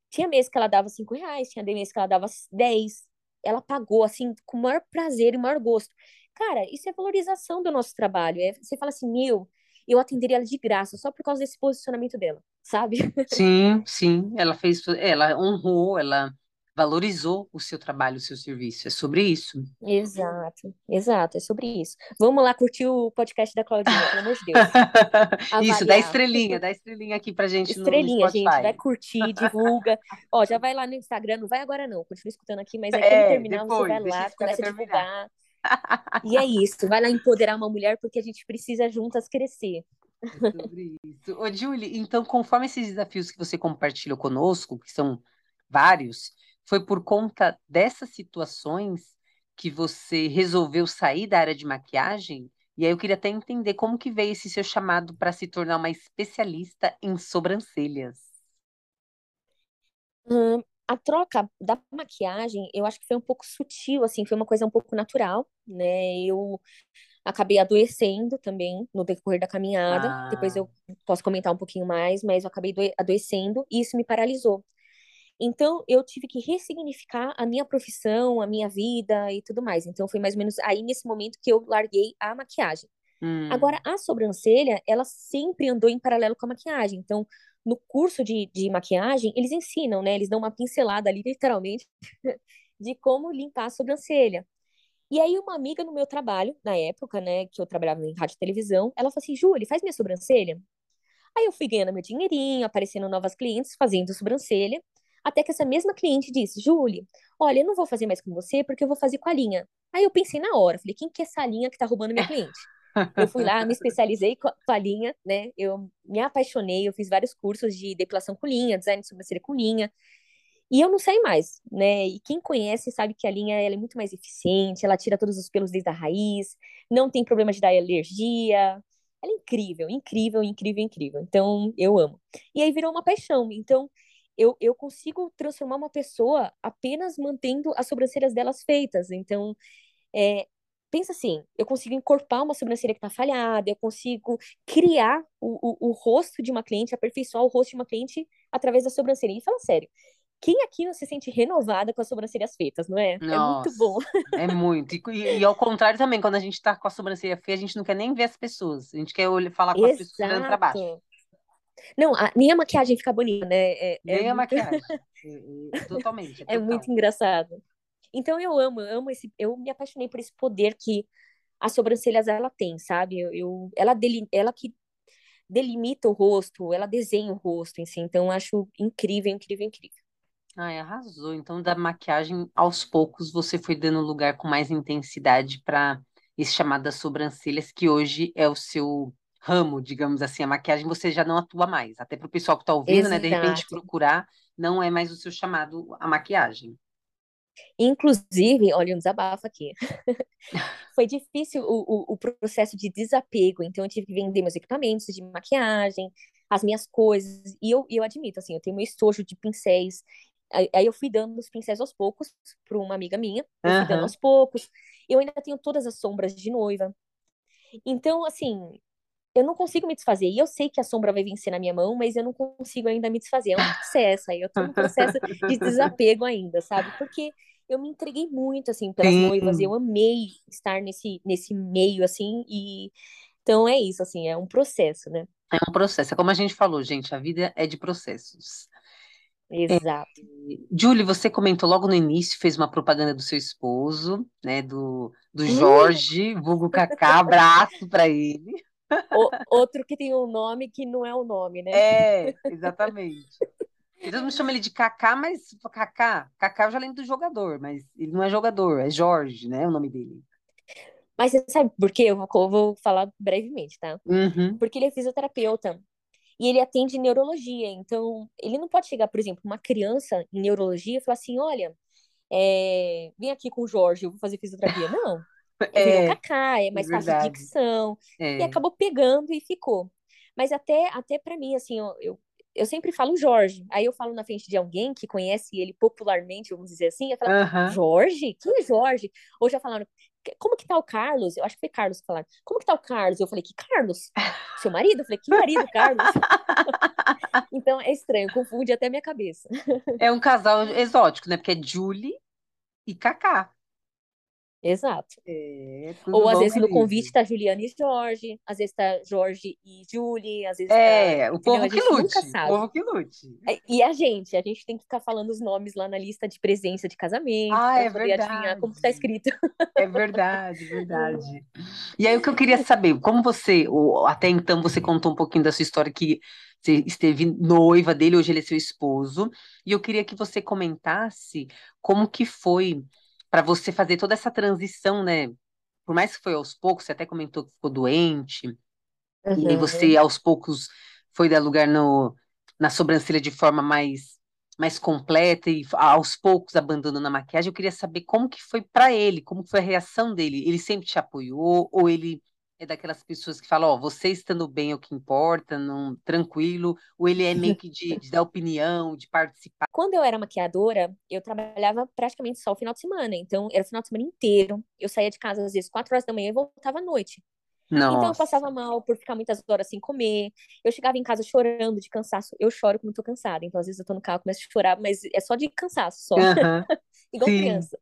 Tinha mês que ela dava 5 reais, tinha mês que ela dava 10. Ela pagou, assim, com o maior prazer e o maior gosto. Cara, isso é valorização do nosso trabalho. É, você fala assim, meu, eu atenderia ela de graça só por causa desse posicionamento dela, sabe? Sim, sim, ela fez, ela honrou, ela valorizou o seu trabalho, o seu serviço. É sobre isso. Exato, exato, é sobre isso. Vamos lá curtir o podcast da Claudinha, pelo amor de Deus. Isso, dá Avaliar. estrelinha, dá estrelinha aqui pra gente no, no Estrelinha, gente, vai Spotify. curtir, divulga. Ó, já vai lá no Instagram, não vai agora não, continua escutando aqui, mas quando É, terminar, você vai depois, lá, começa a divulgar. E é isso, vai lá empoderar uma mulher porque a gente precisa juntas crescer. É sobre isso. Ô, Julie, então, conforme esses desafios que você compartilhou conosco, que são vários, foi por conta dessas situações que você resolveu sair da área de maquiagem? E aí eu queria até entender como que veio esse seu chamado para se tornar uma especialista em sobrancelhas. Hum, a troca da maquiagem, eu acho que foi um pouco sutil, assim, foi uma coisa um pouco natural, né? Eu acabei adoecendo também no decorrer da caminhada. Depois Ah, eu posso comentar um pouquinho mais, mas eu acabei doe- adoecendo e isso me paralisou. Então, eu tive que ressignificar a minha profissão, a minha vida e tudo mais. Então, foi mais ou menos aí nesse momento que eu larguei a maquiagem. Agora, hum, a sobrancelha, ela sempre andou em paralelo com a maquiagem. Então, no curso de, de maquiagem, eles ensinam, né? Eles dão uma pincelada ali, literalmente, de como limpar a sobrancelha. E aí, uma amiga no meu trabalho, na época, né, que eu trabalhava em rádio e televisão, ela falou assim: Júlia, faz minha sobrancelha. Aí eu fui ganhando meu dinheirinho, aparecendo novas clientes, fazendo sobrancelha. Até que essa mesma cliente disse: Julie, olha, eu não vou fazer mais com você porque eu vou fazer com a linha. Aí eu pensei na hora, falei: quem que é essa linha que tá roubando minha cliente? Eu fui lá, me especializei com a com a linha, né? Eu me apaixonei, eu fiz vários cursos de depilação com linha, design de sobrancelha com linha. E eu não sei mais, né? E quem conhece sabe que a linha ela é muito mais eficiente, ela tira todos os pelos desde a raiz, não tem problema de dar alergia. Ela é incrível, incrível, incrível, incrível. Então, eu amo. E aí virou uma paixão. Então, eu, eu consigo transformar uma pessoa apenas mantendo as sobrancelhas delas feitas. Então, é, pensa assim, eu consigo encorpar uma sobrancelha que está falhada, eu consigo criar o, o, o rosto de uma cliente, aperfeiçoar o rosto de uma cliente através da sobrancelha. E fala sério, quem aqui não se sente renovada com as sobrancelhas feitas, não é? É muito nossa, bom. é muito. E, e- ao contrário também, quando a gente tá com a sobrancelha feia, a gente não quer nem ver as pessoas. A gente quer olhar- falar com as pessoas olhando para baixo. Exato. Não, a minha maquiagem fica bonita, né? É, é Nem a muito, maquiagem. É, é, totalmente, é é muito engraçado. Então eu amo, eu amo esse, eu me apaixonei por esse poder que as sobrancelhas ela tem, sabe? Eu, eu ela dele, ela que delimita o rosto, ela desenha o rosto em si. Então eu acho incrível, incrível, incrível. Ai, arrasou. Então, da maquiagem, aos poucos, você foi dando lugar com mais intensidade para esse chamado das sobrancelhas, que hoje é o seu ramo, digamos assim. A maquiagem você já não atua mais. Até para o pessoal que está ouvindo, né? De repente Exato. procurar, não é mais o seu chamado a maquiagem. Inclusive, olha um desabafo aqui. Foi difícil o, o, o processo de desapego, então eu tive que vender meus equipamentos de maquiagem, as minhas coisas, e eu, eu admito, assim, eu tenho meu estojo de pincéis, aí, eu fui dando os pincéis aos poucos para uma amiga minha, eu fui dando aos poucos, eu ainda tenho todas as sombras de noiva, então, assim, eu não consigo me desfazer. E eu sei que a sombra vai vencer na minha mão, mas eu não consigo ainda me desfazer. É um processo aí. Eu tô no processo de desapego ainda, sabe? Porque eu me entreguei muito, assim, pelas noivas. Sim, Eu amei estar nesse, nesse meio, assim. E então é isso, assim, é um processo, né? é um processo. É como a gente falou, gente, a vida é de processos. Exato. Julie, você comentou logo no início, fez uma propaganda do seu esposo, né, do, do Jorge, vulgo Kaká, abraço para ele. o- outro que tem um nome que não é o nome, né? É, exatamente. Todo mundo chama ele de Kaká, mas Kaká, Kaká eu já lembro do jogador, mas ele não é jogador, é Jorge, né, o nome dele. Mas você sabe por quê? Eu vou, eu vou falar brevemente, tá? Uhum, Porque ele é fisioterapeuta. E ele atende neurologia, então ele não pode chegar, por exemplo, uma criança em neurologia e falar assim: olha, é, vem aqui com o Jorge, eu vou fazer fisioterapia. Não, é, é, é Kaká, é mais fácil de verdade. dicção, e É. acabou pegando e ficou. Mas até, até para mim, assim, eu, eu, eu sempre falo Jorge, aí eu falo na frente de alguém que conhece ele popularmente, vamos dizer assim, eu falo, Aham. Jorge? Quem é Jorge? Ou já falaram, como que tá o Carlos? Eu acho que foi Carlos que falaram, como que tá o Carlos? Eu falei, que Carlos? Seu marido? Eu falei, que marido, Carlos? Então é estranho, confunde até minha cabeça. É um casal exótico, né? Porque é Julie e Kaká. Exato. É, Ou às vezes no convite querido? tá Juliana e Jorge, às vezes tá Jorge e Julie, às vezes tá. É, o Entendeu? povo que lute, o povo que lute. E a gente, a gente tem que ficar falando os nomes lá na lista de presença de casamento Ah, é poder adivinhar verdade. como que tá escrito. É verdade, verdade. E aí o que eu queria saber, como você, até então você contou um pouquinho da sua história que você esteve noiva dele, hoje ele é seu esposo, e eu queria que você comentasse como que foi para você fazer toda essa transição, né? Por mais que foi aos poucos, você até comentou que ficou doente, e aí você Uhum. aos poucos foi dar lugar no, na sobrancelha de forma mais mais completa e aos poucos abandonando a maquiagem. Eu queria saber como que foi para ele, como foi a reação dele. Ele sempre te apoiou ou ele é daquelas pessoas que falam, ó, você estando bem é o que importa, não, tranquilo, ou ele é meio que de, de dar opinião, de participar. Quando eu era maquiadora, eu trabalhava praticamente só o final de semana. Então, era o final de semana inteiro. Eu saía de casa às vezes 4 horas da manhã e voltava à noite. Então eu Nossa. passava mal por ficar muitas horas sem comer. Eu chegava em casa chorando de cansaço. Eu choro quando tô cansada. Então às vezes eu tô no carro, começo a chorar, mas é só de cansaço, só. Igual sim, criança.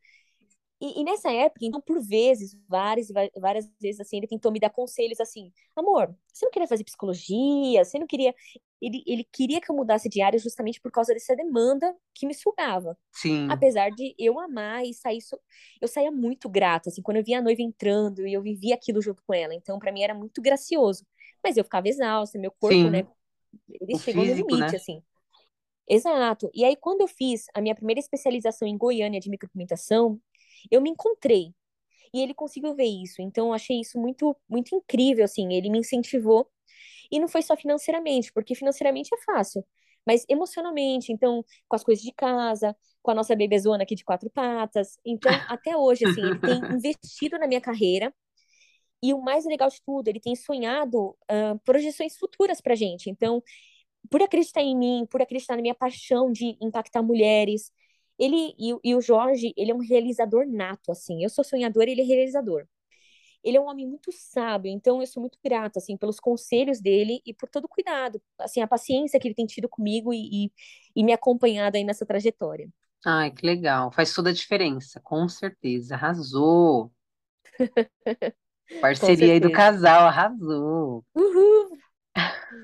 E, e nessa época, então, por vezes, várias, várias vezes, assim, ele tentou me dar conselhos assim, amor, você não queria fazer psicologia? Você não queria... Ele, ele queria que eu mudasse de área justamente por causa dessa demanda que me sugava. sim, Apesar de eu amar e sair... so- Eu saía muito grata, assim, quando eu via a noiva entrando e eu vivia aquilo junto com ela. Então, pra mim, era muito gracioso. Mas eu ficava exausta, meu corpo, né? sim. Ele O chegou no físico, limite, né? assim. Exato. E aí, quando eu fiz a minha primeira especialização em Goiânia de micropigmentação, eu me encontrei. E ele conseguiu ver isso. Então, eu achei isso muito, muito incrível, assim. Ele me incentivou. E não foi só financeiramente, porque financeiramente é fácil. Mas emocionalmente, então, com as coisas de casa, com a nossa bebezona aqui de quatro patas. Então, até hoje, assim, ele tem investido na minha carreira. E o mais legal de tudo, ele tem sonhado ah, projeções futuras pra gente. Então, por acreditar em mim, por acreditar na minha paixão de impactar mulheres. Ele e, o- e o Jorge, ele é um realizador nato, assim. Eu sou sonhadora, ele é realizador. Ele é um homem muito sábio, então eu sou muito grata, assim, pelos conselhos dele e por todo o cuidado, assim, a paciência que ele tem tido comigo e, e, e me acompanhado aí nessa trajetória. Ai, que legal. Faz toda a diferença, com certeza. Arrasou. Parceria aí do casal, arrasou. Uhul!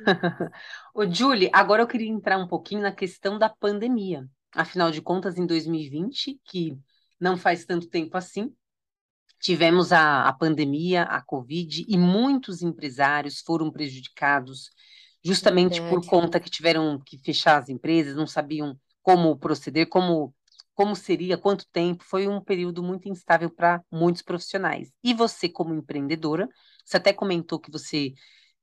Ô, Julie, agora eu queria entrar um pouquinho na questão da pandemia. Afinal de contas, em 2020, que não faz tanto tempo assim, tivemos a, a pandemia, a Covid, e muitos empresários foram prejudicados justamente Verdade. por conta que tiveram que fechar as empresas, não sabiam como proceder, como como seria, quanto tempo, foi um período muito instável para muitos profissionais. E você, como empreendedora, você até comentou que você,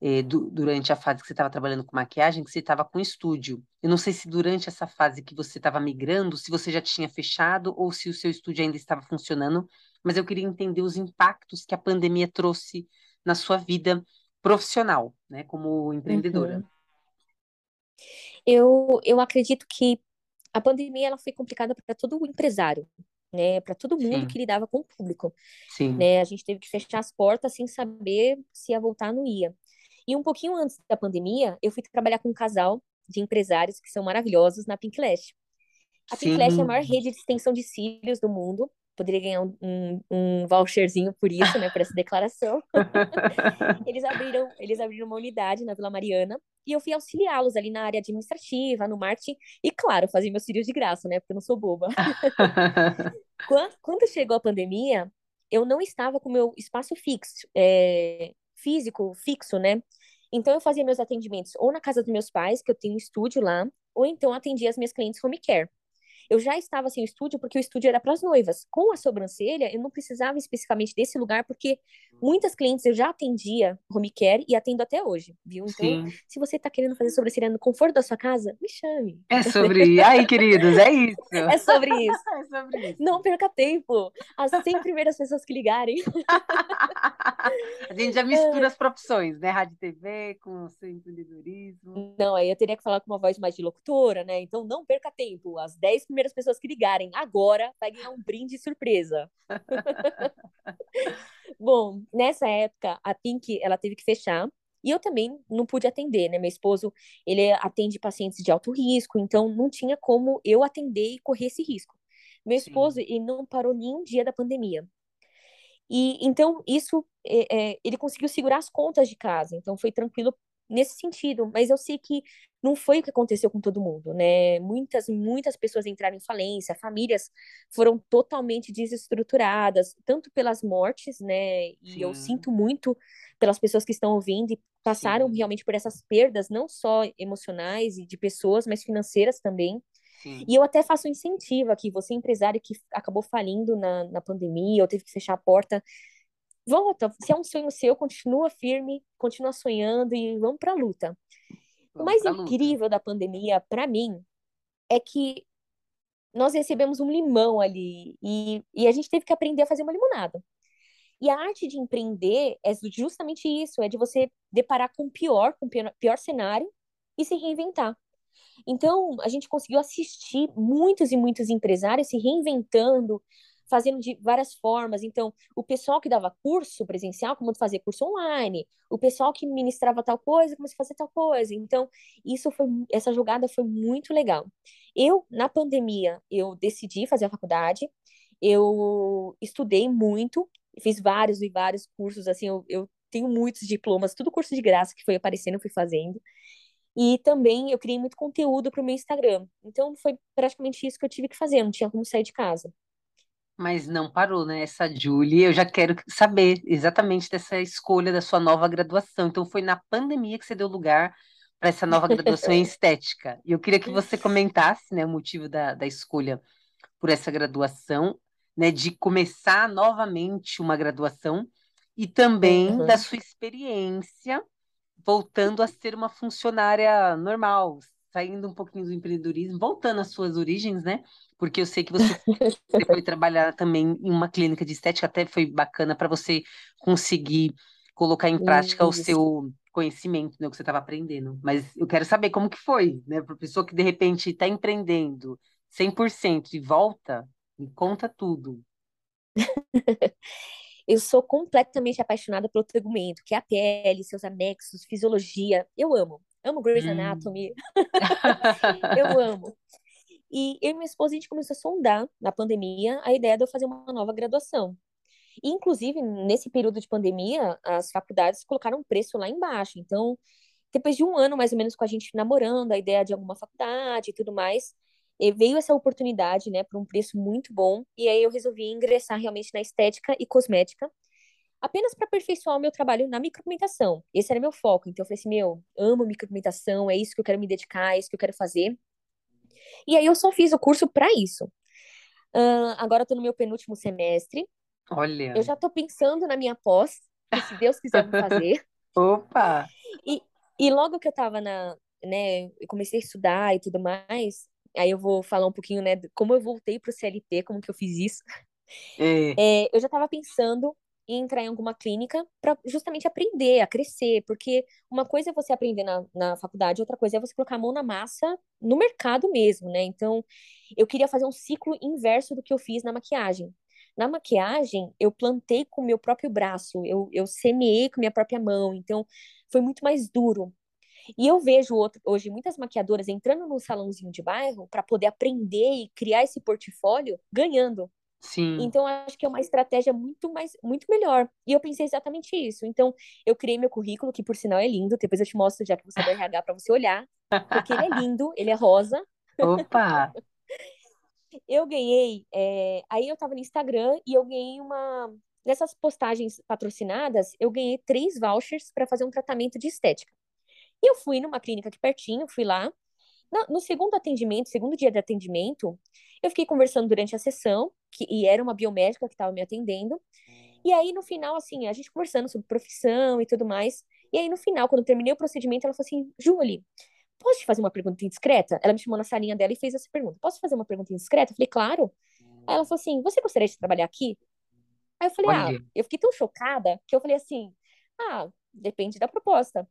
eh, du durante a fase que você estava trabalhando com maquiagem, que você estava com estúdio. Eu não sei se durante essa fase que você estava migrando, se você já tinha fechado ou se o seu estúdio ainda estava funcionando, mas eu queria entender os impactos que a pandemia trouxe na sua vida profissional, né, como empreendedora. Uhum. Eu, eu acredito que a pandemia ela foi complicada para todo o empresário, né? Para todo mundo Sim. que lidava com o público. Sim. Né? A gente teve que fechar as portas sem saber se ia voltar ou não ia. E um pouquinho antes da pandemia, eu fui trabalhar com um casal de empresários que são maravilhosos na Pink Lash. A Pink Lash é a maior rede de extensão de cílios do mundo. Poderia ganhar um, um, um voucherzinho por isso, né? Por essa declaração. eles, abriram, eles abriram uma unidade na Vila Mariana e eu fui auxiliá-los ali na área administrativa, no marketing, e claro, fazer meus filhos de graça, né? Porque eu não sou boba. quando, quando, chegou a pandemia, eu não estava com meu espaço fixo, é, físico, fixo, né? Então eu fazia meus atendimentos ou na casa dos meus pais, que eu tenho um estúdio lá, ou então atendia as minhas clientes home care. Eu já estava sem o estúdio porque o estúdio era para as noivas. Com a sobrancelha, eu não precisava especificamente desse lugar porque muitas clientes eu já atendia home care e atendo até hoje, viu? Então, Sim. se você está querendo fazer sobrancelha no conforto da sua casa, me chame. É sobre. Aí, queridos, é isso. É sobre isso. é sobre isso. Não perca tempo. As 100 primeiras pessoas que ligarem. a gente já mistura as profissões, né? Rádio TV com o seu empreendedorismo. Não, aí eu teria que falar com uma voz mais de locutora, né? Então não perca tempo. As 10 primeiras pessoas que ligarem agora vai ganhar um brinde surpresa. Bom, nessa época, a Pink, ela teve que fechar. E eu também não pude atender, né? Meu esposo, ele atende pacientes de alto risco, então não tinha como eu atender e correr esse risco. Meu Sim. esposo, ele não parou nenhum dia da pandemia. E então isso, é, é, ele conseguiu segurar as contas de casa, então foi tranquilo nesse sentido, mas eu sei que não foi o que aconteceu com todo mundo, né? Muitas, muitas pessoas entraram em falência, famílias foram totalmente desestruturadas, tanto pelas mortes, né? E Sim. eu sinto muito pelas pessoas que estão ouvindo e passaram Sim. realmente por essas perdas, não só emocionais e de pessoas, mas financeiras também. Sim. E eu até faço um incentivo aqui, você empresário que acabou falindo na, na pandemia ou teve que fechar a porta, volta, se é um sonho seu, continua firme, continua sonhando e vamos para a luta. O mais incrível da pandemia, para mim, é que nós recebemos um limão ali e, e a gente teve que aprender a fazer uma limonada. E a arte de empreender é justamente isso, é de você deparar com o pior, com o pior cenário e se reinventar. Então, a gente conseguiu assistir muitos e muitos empresários se reinventando, fazendo de várias formas. Então, o pessoal que dava curso presencial, como fazer curso online, o pessoal que ministrava tal coisa, como se fazer tal coisa. Então, isso foi essa jogada foi muito legal. Eu na pandemia, eu decidi fazer a faculdade. Eu estudei muito, fiz vários e vários cursos assim, eu, eu tenho muitos diplomas, tudo curso de graça que foi aparecendo, eu fui fazendo. E também eu criei muito conteúdo para o meu Instagram. Então foi praticamente isso que eu tive que fazer, não tinha como sair de casa. Mas não parou, né? Essa Julie, eu já quero saber exatamente dessa escolha da sua nova graduação. Então, foi na pandemia que você deu lugar para essa nova graduação em estética. E eu queria que você comentasse, né, o motivo da, da escolha por essa graduação, né, de começar novamente uma graduação e também uhum. da sua experiência voltando a ser uma funcionária normal, saindo um pouquinho do empreendedorismo, voltando às suas origens, né? Porque eu sei que você, você foi trabalhar também em uma clínica de estética, até foi bacana para você conseguir colocar em prática Isso. o seu conhecimento, né, o que você estava aprendendo. Mas eu quero saber como que foi, né? Para pessoa que de repente está empreendendo 100% e volta, me conta tudo. eu sou completamente apaixonada pelo tegumento, que é a pele, seus anexos, fisiologia. Eu amo. Amo Grey's hum. Anatomy. eu amo. E eu e minha esposa, a gente começou a sondar, na pandemia, a ideia de eu fazer uma nova graduação. E, inclusive, nesse período de pandemia, as faculdades colocaram um preço lá embaixo. Então, depois de um ano, mais ou menos, com a gente namorando, a ideia de alguma faculdade e tudo mais, E veio essa oportunidade, né, por um preço muito bom, e aí eu resolvi ingressar realmente na estética e cosmética, apenas para aperfeiçoar o meu trabalho na micropigmentação. Esse era meu foco. Então eu falei assim, meu, amo micropigmentação, é isso que eu quero me dedicar, é isso que eu quero fazer. E aí eu só fiz o curso para isso. Uh, agora eu tô no meu penúltimo semestre. Olha. Eu já tô pensando na minha pós, se Deus quiser me fazer. Opa! E, e logo que eu tava na, né, eu comecei a estudar e tudo mais, aí eu vou falar um pouquinho, né, como eu voltei pro CLT, como que eu fiz isso. É. É, eu já tava pensando em entrar em alguma clínica para justamente aprender a crescer, porque uma coisa é você aprender na, na faculdade, outra coisa é você colocar a mão na massa no mercado mesmo, né? Então, eu queria fazer um ciclo inverso do que eu fiz na maquiagem. Na maquiagem, eu plantei com o meu próprio braço, eu, eu semeei com minha própria mão, então foi muito mais duro. E eu vejo outro, hoje muitas maquiadoras entrando num salãozinho de bairro para poder aprender e criar esse portfólio ganhando. Sim. Então, acho que é uma estratégia muito mais, muito melhor. E eu pensei exatamente isso. Então, eu criei meu currículo, que por sinal é lindo. Depois eu te mostro, já que você é do RH, para você olhar. Porque ele é lindo, ele é rosa. Opa! eu ganhei. É... Aí eu tava no Instagram e eu ganhei uma. Nessas postagens patrocinadas, eu ganhei três vouchers para fazer um tratamento de estética. E eu fui numa clínica aqui pertinho, fui lá. No, segundo atendimento, segundo dia de atendimento, eu fiquei conversando durante a sessão, que, e era uma biomédica que estava me atendendo. E aí, no final, assim, a gente conversando sobre profissão e tudo mais. E aí, no final, quando terminei o procedimento, ela falou assim: Julie, posso te fazer uma pergunta indiscreta? Ela me chamou na salinha dela e fez essa pergunta: posso fazer uma pergunta indiscreta? Eu falei: claro. Aí ela falou assim: você gostaria de trabalhar aqui? Aí eu falei: Olha. ah, eu fiquei tão chocada que eu falei assim: ah, depende da proposta.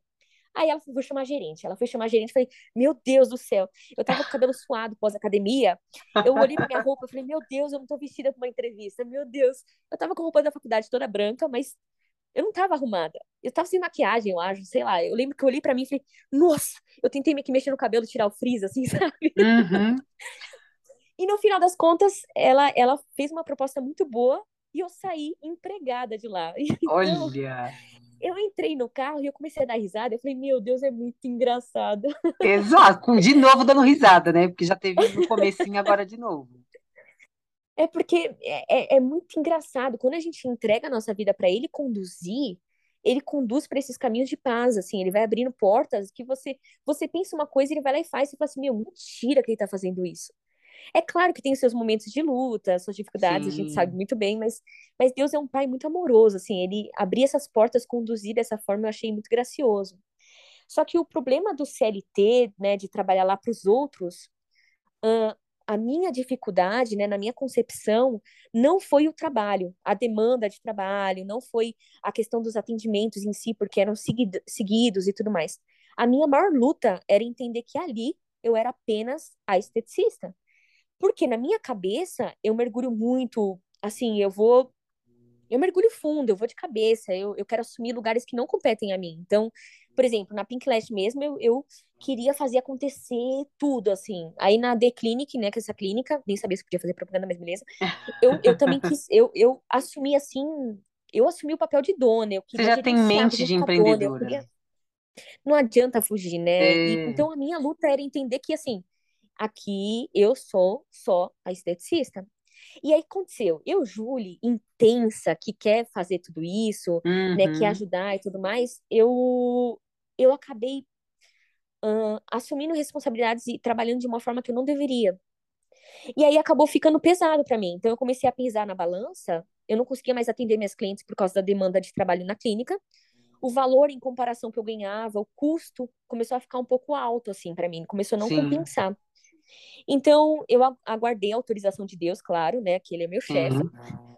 Aí ela foi chamar a gerente. Ela foi chamar a gerente e falei, meu Deus do céu. Eu tava com o cabelo suado pós-academia. Eu olhei pra minha roupa e falei, meu Deus, eu não tô vestida pra uma entrevista. Meu Deus. Eu tava com a roupa da faculdade toda branca, mas eu não tava arrumada. Eu tava sem maquiagem, eu acho, sei lá. Eu lembro que eu olhei para mim e falei, nossa, eu tentei meio que mexer no cabelo, tirar o frizz, assim, sabe? Uhum. e no final das contas, ela, ela fez uma proposta muito boa e eu saí empregada de lá. Então, Olha! Eu entrei no carro e eu comecei a dar risada. Eu falei, meu Deus, é muito engraçado. Exato, de novo dando risada, né? Porque já teve no comecinho, agora de novo. É porque é, é, é muito engraçado. Quando a gente entrega a nossa vida para ele conduzir, ele conduz para esses caminhos de paz, assim, ele vai abrindo portas que você você pensa uma coisa, ele vai lá e faz, e você fala assim, meu, mentira que ele tá fazendo isso. É claro que tem os seus momentos de luta, suas dificuldades, Sim. a gente sabe muito bem, mas, mas Deus é um pai muito amoroso, assim, ele abrir essas portas, conduzir dessa forma, eu achei muito gracioso. Só que o problema do CLT, né, de trabalhar lá para os outros, uh, a minha dificuldade, né, na minha concepção, não foi o trabalho, a demanda de trabalho, não foi a questão dos atendimentos em si, porque eram seguido, seguidos e tudo mais. A minha maior luta era entender que ali eu era apenas a esteticista. Porque na minha cabeça, eu mergulho muito, assim, eu vou. Eu mergulho fundo, eu vou de cabeça, eu, eu quero assumir lugares que não competem a mim. Então, por exemplo, na Pink Lash mesmo, eu, eu queria fazer acontecer tudo, assim. Aí na The Clinic, né, que é essa clínica, nem sabia se podia fazer propaganda, mas beleza. Eu, eu também quis, eu, eu assumi, assim, eu assumi o papel de dona. Eu Você já tem mente de empreendedora. Queria... Não adianta fugir, né? É... E, então a minha luta era entender que, assim, aqui eu sou só a esteticista. E aí aconteceu, eu, Julie, intensa, que quer fazer tudo isso, uhum. né, quer ajudar e tudo mais, eu, eu acabei uh, assumindo responsabilidades e trabalhando de uma forma que eu não deveria. E aí acabou ficando pesado para mim. Então eu comecei a pesar na balança, eu não conseguia mais atender minhas clientes por causa da demanda de trabalho na clínica. O valor em comparação que eu ganhava, o custo começou a ficar um pouco alto assim para mim, começou a não Sim. compensar. Então, eu aguardei a autorização de Deus, claro, né? Que ele é meu chefe, uhum.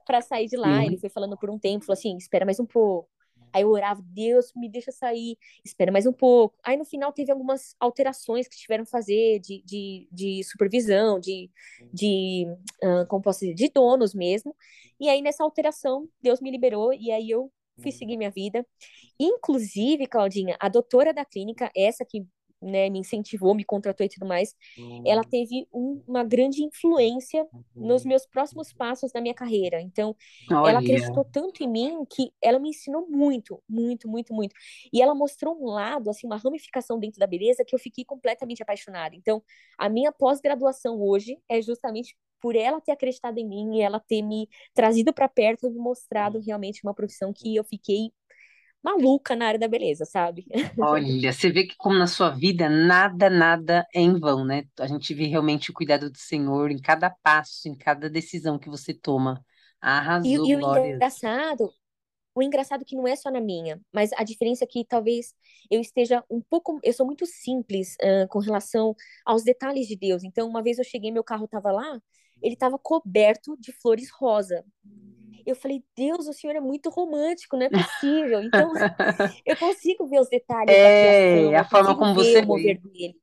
para sair de lá. Uhum. Ele foi falando por um tempo, falou assim: espera mais um pouco. Aí eu orava, Deus, me deixa sair, espera mais um pouco. Aí no final teve algumas alterações que tiveram que fazer de, de, de supervisão, de, de uh, como posso dizer, de donos mesmo. E aí nessa alteração, Deus me liberou e aí eu fui seguir minha vida. Inclusive, Claudinha, a doutora da clínica, essa que né, me incentivou, me contratou e tudo mais, ela teve um, uma grande influência nos meus próximos passos na minha carreira. Então, Olha. ela acreditou tanto em mim que ela me ensinou muito, muito, muito, muito. E ela mostrou um lado, assim, uma ramificação dentro da beleza que eu fiquei completamente apaixonada. Então, a minha pós-graduação hoje é justamente por ela ter acreditado em mim e ela ter me trazido para perto e me mostrado realmente uma profissão que eu fiquei maluca na área da beleza, sabe? Olha, você vê que como na sua vida nada, nada é em vão, né? A gente vê realmente o cuidado do Senhor em cada passo, em cada decisão que você toma. E, Arrasou, e o Glória. engraçado, o engraçado é que não é só na minha, mas a diferença é que talvez eu esteja um pouco, eu sou muito simples ah, com relação aos detalhes de Deus. Então, uma vez eu cheguei, meu carro estava lá, ele estava coberto de flores rosa. Eu falei, Deus, o senhor é muito romântico, não é possível. Então, eu consigo ver os detalhes da É, criação, a forma como você o mover dele.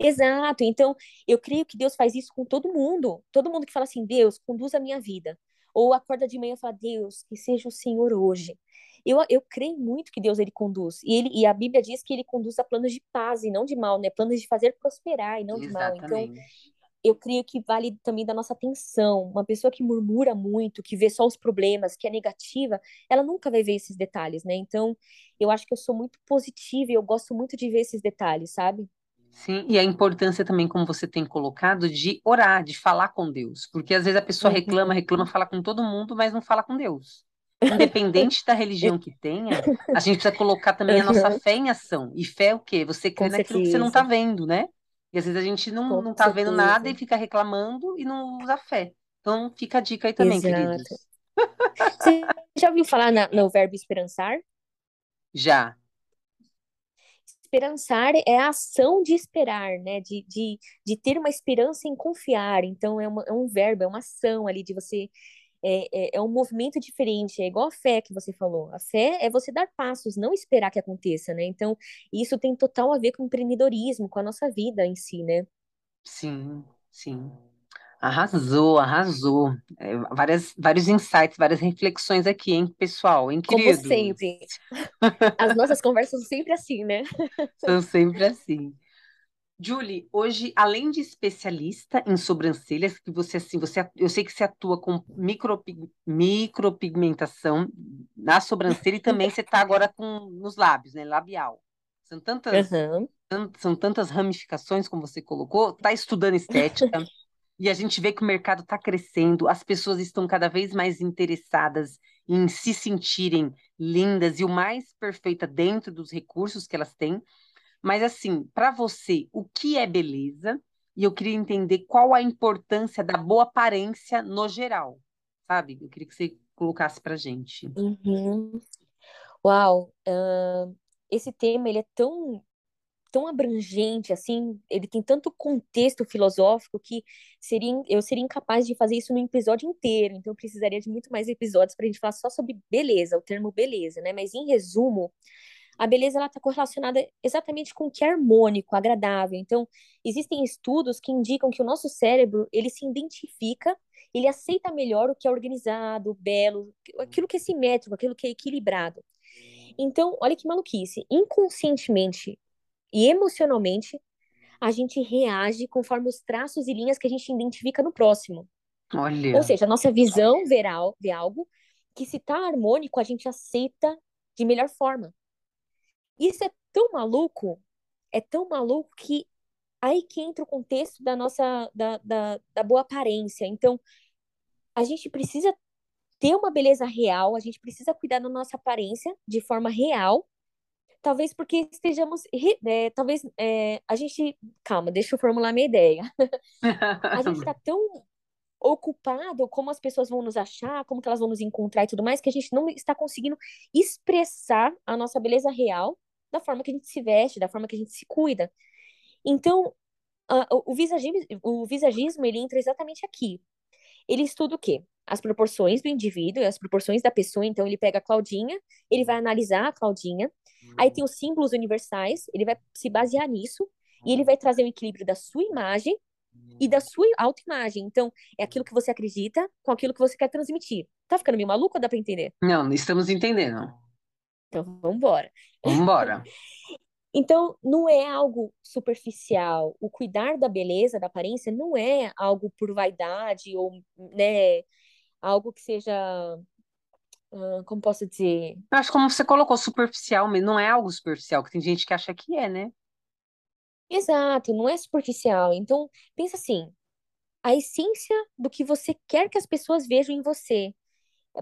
Exato. Então, eu creio que Deus faz isso com todo mundo. Todo mundo que fala assim, Deus, conduz a minha vida. Ou acorda de manhã e fala, Deus, que seja o Senhor hoje. Eu, eu creio muito que Deus ele conduz. E, ele, e a Bíblia diz que ele conduz a planos de paz e não de mal, né? Planos de fazer prosperar e não de mal. Então, Exatamente. Eu creio que vale também da nossa atenção. Uma pessoa que murmura muito, que vê só os problemas, que é negativa, ela nunca vai ver esses detalhes, né? Então, eu acho que eu sou muito positiva e eu gosto muito de ver esses detalhes, sabe? Sim, e a importância também, como você tem colocado, de orar, de falar com Deus. Porque às vezes a pessoa reclama, Uhum. reclama, fala com todo mundo, mas não fala com Deus. Independente da religião que tenha, a gente precisa colocar também a nossa Uhum. fé em ação. E fé é o quê? Você crê naquilo que você não está vendo, né? E às vezes a gente não, com não tá vendo nada e certeza. fica reclamando e não usa fé. Então fica a dica aí também, Exato. queridos. Você já ouviu falar na- no verbo esperançar? Já. Esperançar é a ação de esperar, né? De, de, de ter uma esperança em confiar. Então, é, uma, é um verbo, é uma ação ali de você. É, é, é um movimento diferente, é igual a fé que você falou. A fé é você dar passos, não esperar que aconteça, né? Então, isso tem total a ver com o empreendedorismo, com a nossa vida em si, né? Sim, sim. Arrasou, arrasou. É, várias, vários insights, várias reflexões aqui, hein, pessoal, hein, Como sempre, as nossas conversas são sempre assim, né? São sempre assim. Julie, hoje, além de especialista em sobrancelhas, que você assim, você, eu sei que você atua com micropig- micropigmentação na sobrancelha e também você está agora com nos lábios, né, labial. São tantas, Aham. tan- são tantas ramificações, como você colocou, está estudando estética e a gente vê que o mercado está crescendo, as pessoas estão cada vez mais interessadas em se sentirem lindas e o mais perfeita dentro dos recursos que elas têm. Mas assim, para você, o que é beleza? E eu queria entender qual a importância da boa aparência no geral, sabe? Eu queria que você colocasse pra gente. Uhum. Uau, ah, esse tema ele é tão tão abrangente assim, ele tem tanto contexto filosófico que seria eu seria incapaz de fazer isso num episódio inteiro. Então eu precisaria de muito mais episódios para a gente falar só sobre beleza, o termo beleza, né? Mas em resumo, a beleza ela está correlacionada exatamente com o que é harmônico, agradável. Então, existem estudos que indicam que o nosso cérebro, ele se identifica, ele aceita melhor o que é organizado, belo, aquilo que é simétrico, aquilo que é equilibrado. Então, olha que maluquice, inconscientemente e emocionalmente, a gente reage conforme os traços e linhas que a gente identifica no próximo. Ou Olha, seja, a nossa visão ver, al- ver algo que se está harmônico, a gente aceita de melhor forma. Isso é tão maluco, é tão maluco que aí que entra o contexto da nossa da, da, da boa aparência. Então, a gente precisa ter uma beleza real, a gente precisa cuidar da nossa aparência de forma real, talvez porque estejamos, é, talvez é, a gente, calma, deixa eu formular minha ideia. A gente está tão ocupado como as pessoas vão nos achar, como que elas vão nos encontrar e tudo mais, que a gente não está conseguindo expressar a nossa beleza real da forma que a gente se veste, da forma que a gente se cuida. Então, o, visagismo, o visagismo, ele entra exatamente aqui. Ele estuda o quê? As proporções do indivíduo e as proporções da pessoa. Então, ele pega a Claudinha, ele vai analisar a Claudinha, aí tem os símbolos universais, ele vai se basear nisso, e ele vai trazer o equilíbrio da sua imagem e da sua autoimagem. Então, é aquilo que você acredita com aquilo que você quer transmitir. Tá ficando meio maluco ou dá pra entender? Não, estamos entendendo. Então, vamos embora. Vamos embora. Então, não é algo superficial. O cuidar da beleza, da aparência, não é algo por vaidade ou, né, algo que seja, como posso dizer? Eu acho como você colocou, superficial, mas não é algo superficial, que tem gente que acha que é, né? Exato, não é superficial. Então, pensa assim, a essência do que você quer que as pessoas vejam em você.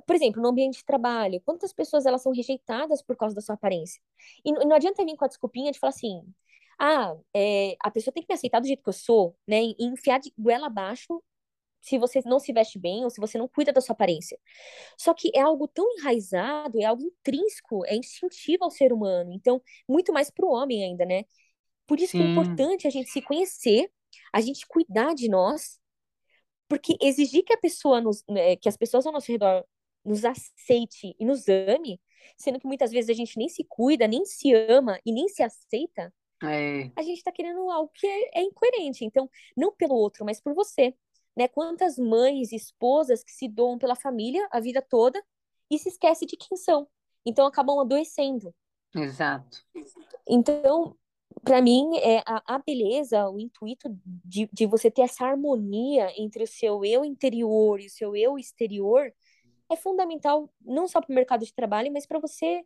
Por exemplo, no ambiente de trabalho, quantas pessoas elas são rejeitadas por causa da sua aparência? E não adianta vir com a desculpinha de falar assim, ah, é, a pessoa tem que me aceitar do jeito que eu sou, né? E enfiar de goela abaixo se você não se veste bem ou se você não cuida da sua aparência. Só que é algo tão enraizado, é algo intrínseco, é instintivo ao ser humano. Então, muito mais para o homem ainda, né? Por isso Sim. que é importante a gente se conhecer, a gente cuidar de nós, porque exigir que a pessoa nos, né, que as pessoas ao nosso redor nos aceite e nos ame, sendo que muitas vezes a gente nem se cuida, nem se ama e nem se aceita, é. a gente está querendo algo que é, é, incoerente. Então, não pelo outro, mas por você. Né? Quantas mães, esposas que se doam pela família a vida toda e se esquecem de quem são. Então, acabam adoecendo. Exato. Então, para mim, é a, a, beleza, o intuito de, de você ter essa harmonia entre o seu eu interior e o seu eu exterior é fundamental não só para o mercado de trabalho, mas para você,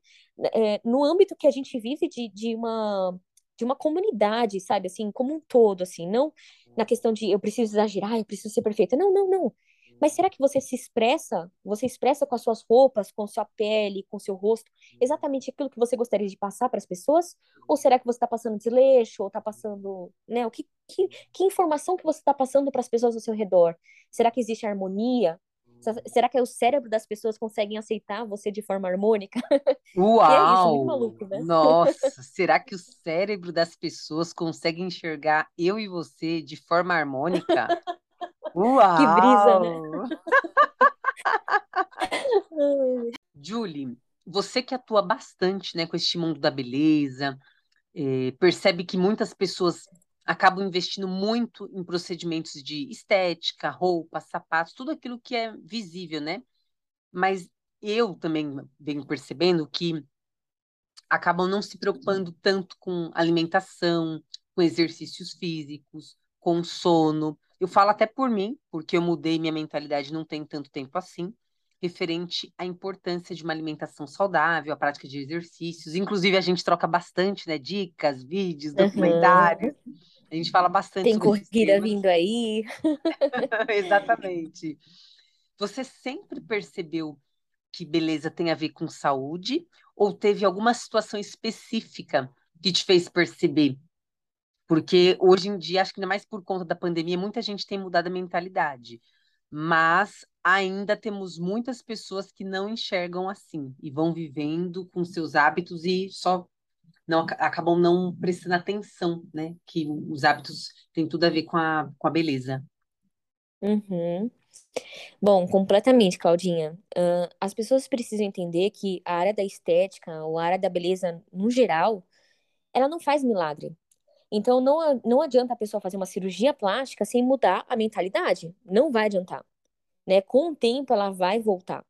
é, no âmbito que a gente vive de, de uma de uma comunidade, sabe, assim, como um todo, assim, não na questão de eu preciso exagerar, eu preciso ser perfeita. Não, não, não. Mas será que você se expressa? Você expressa com as suas roupas, com sua pele, com seu rosto, exatamente aquilo que você gostaria de passar para as pessoas? Ou será que você está passando desleixo, ou está passando, né? O que, que, que informação que você está passando para as pessoas ao seu redor? Será que existe harmonia? Será que é o cérebro das pessoas conseguem aceitar você de forma harmônica? Uau! é isso, maluco, né? Nossa, será que o cérebro das pessoas consegue enxergar eu e você de forma harmônica? Uau! Que brisa, né? Julie, você que atua bastante, né, com este mundo da beleza, eh, percebe que muitas pessoas acabam investindo muito em procedimentos de estética, roupa, sapatos, tudo aquilo que é visível, né? Mas eu também venho percebendo que acabam não se preocupando tanto com alimentação, com exercícios físicos, com sono. Eu falo até por mim, porque eu mudei minha mentalidade não tem tanto tempo assim, referente à importância de uma alimentação saudável, a prática de exercícios. Inclusive, a gente troca bastante, né? Dicas, vídeos, documentários. Uhum. A gente fala bastante Tem corrida vindo aí. Exatamente. Você sempre percebeu que beleza tem a ver com saúde ou teve alguma situação específica que te fez perceber? Porque hoje em dia, acho que ainda mais por conta da pandemia, muita gente tem mudado a mentalidade. Mas ainda temos muitas pessoas que não enxergam assim e vão vivendo com seus hábitos e só não acabam não prestando atenção, né? Que os hábitos têm tudo a ver com a, com a beleza. Uhum. Bom, completamente, Claudinha. Uh, as pessoas precisam entender que a área da estética, ou a área da beleza no geral, ela não faz milagre. Então, não, não adianta a pessoa fazer uma cirurgia plástica sem mudar a mentalidade. Não vai adiantar. Né? Com o tempo, ela vai voltar.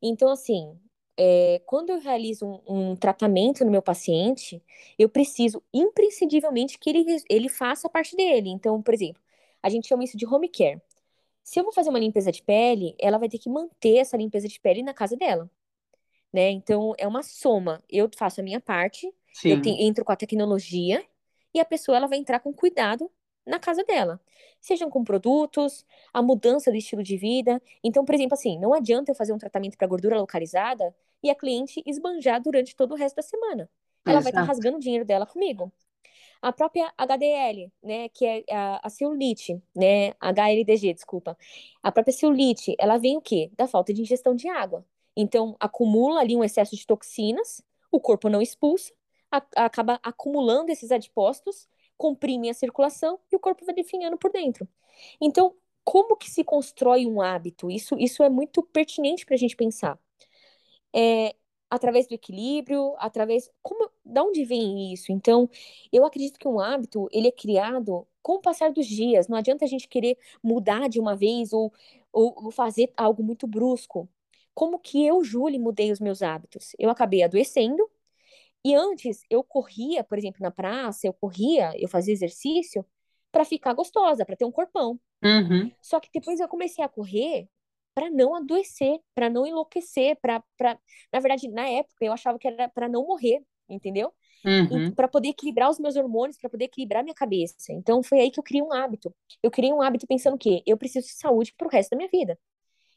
Então, assim, é, quando eu realizo um, um, tratamento no meu paciente, eu preciso imprescindivelmente que ele, ele faça a parte dele. Então, por exemplo, a gente chama isso de home care. Se eu vou fazer uma limpeza de pele, ela vai ter que manter essa limpeza de pele na casa dela. Né? Então, é uma soma. Eu faço a minha parte, Sim. eu te, entro com a tecnologia, e a pessoa ela vai entrar com cuidado na casa dela. Sejam com produtos, a mudança do estilo de vida. Então, por exemplo, assim, não adianta eu fazer um tratamento para gordura localizada e a cliente esbanjar durante todo o resto da semana. Ela Exato. vai estar tá rasgando o dinheiro dela comigo. A própria HDL, né, que é a, a celulite, né, HLDG, desculpa. A própria celulite, ela vem o quê? Da falta de ingestão de água. Então, acumula ali um excesso de toxinas, o corpo não expulsa, a, acaba acumulando esses adipócitos comprime a circulação e o corpo vai definhando por dentro. Então, como que se constrói um hábito? Isso, isso é muito pertinente para a gente pensar. É, através do equilíbrio, através como, da onde vem isso? Então, eu acredito que um hábito ele é criado com o passar dos dias. Não adianta a gente querer mudar de uma vez ou, ou, fazer algo muito brusco. Como que eu, Julie, mudei os meus hábitos? Eu acabei adoecendo E antes eu corria, por exemplo, na praça, eu corria, eu fazia exercício para ficar gostosa, para ter um corpão. Uhum. Só que depois eu comecei a correr para não adoecer, para não enlouquecer, para na verdade, na época eu achava que era para não morrer, entendeu? Uhum. Para poder equilibrar os meus hormônios, para poder equilibrar minha cabeça. Então foi aí que eu criei um hábito. Eu criei um hábito pensando que eu preciso de saúde para o resto da minha vida.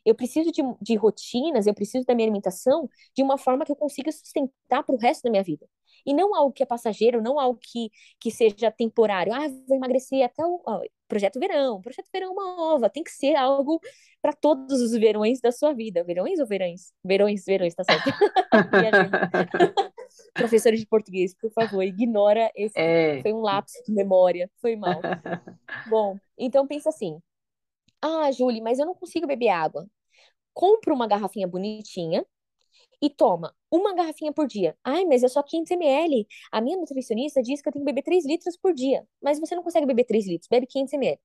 Eu preciso de, de rotinas, eu preciso da minha alimentação de uma forma que eu consiga sustentar para o resto da minha vida. E não algo que é passageiro, não algo que, que seja temporário. Ah, vou emagrecer até o projeto verão. Projeto verão uma ova, tem que ser algo para todos os verões da sua vida. Verões ou verões? Verões, verões, tá certo. Professores de português, por favor, ignora esse. É. Foi um lapso de memória, foi mal. Bom, então pensa assim. Ah, Julie, mas eu não consigo beber água. Compra uma garrafinha bonitinha e toma uma garrafinha por dia. Ai, mas é só 500 ml. A minha nutricionista diz que eu tenho que beber 3 litros por dia. Mas você não consegue beber 3 litros, bebe 500 ml.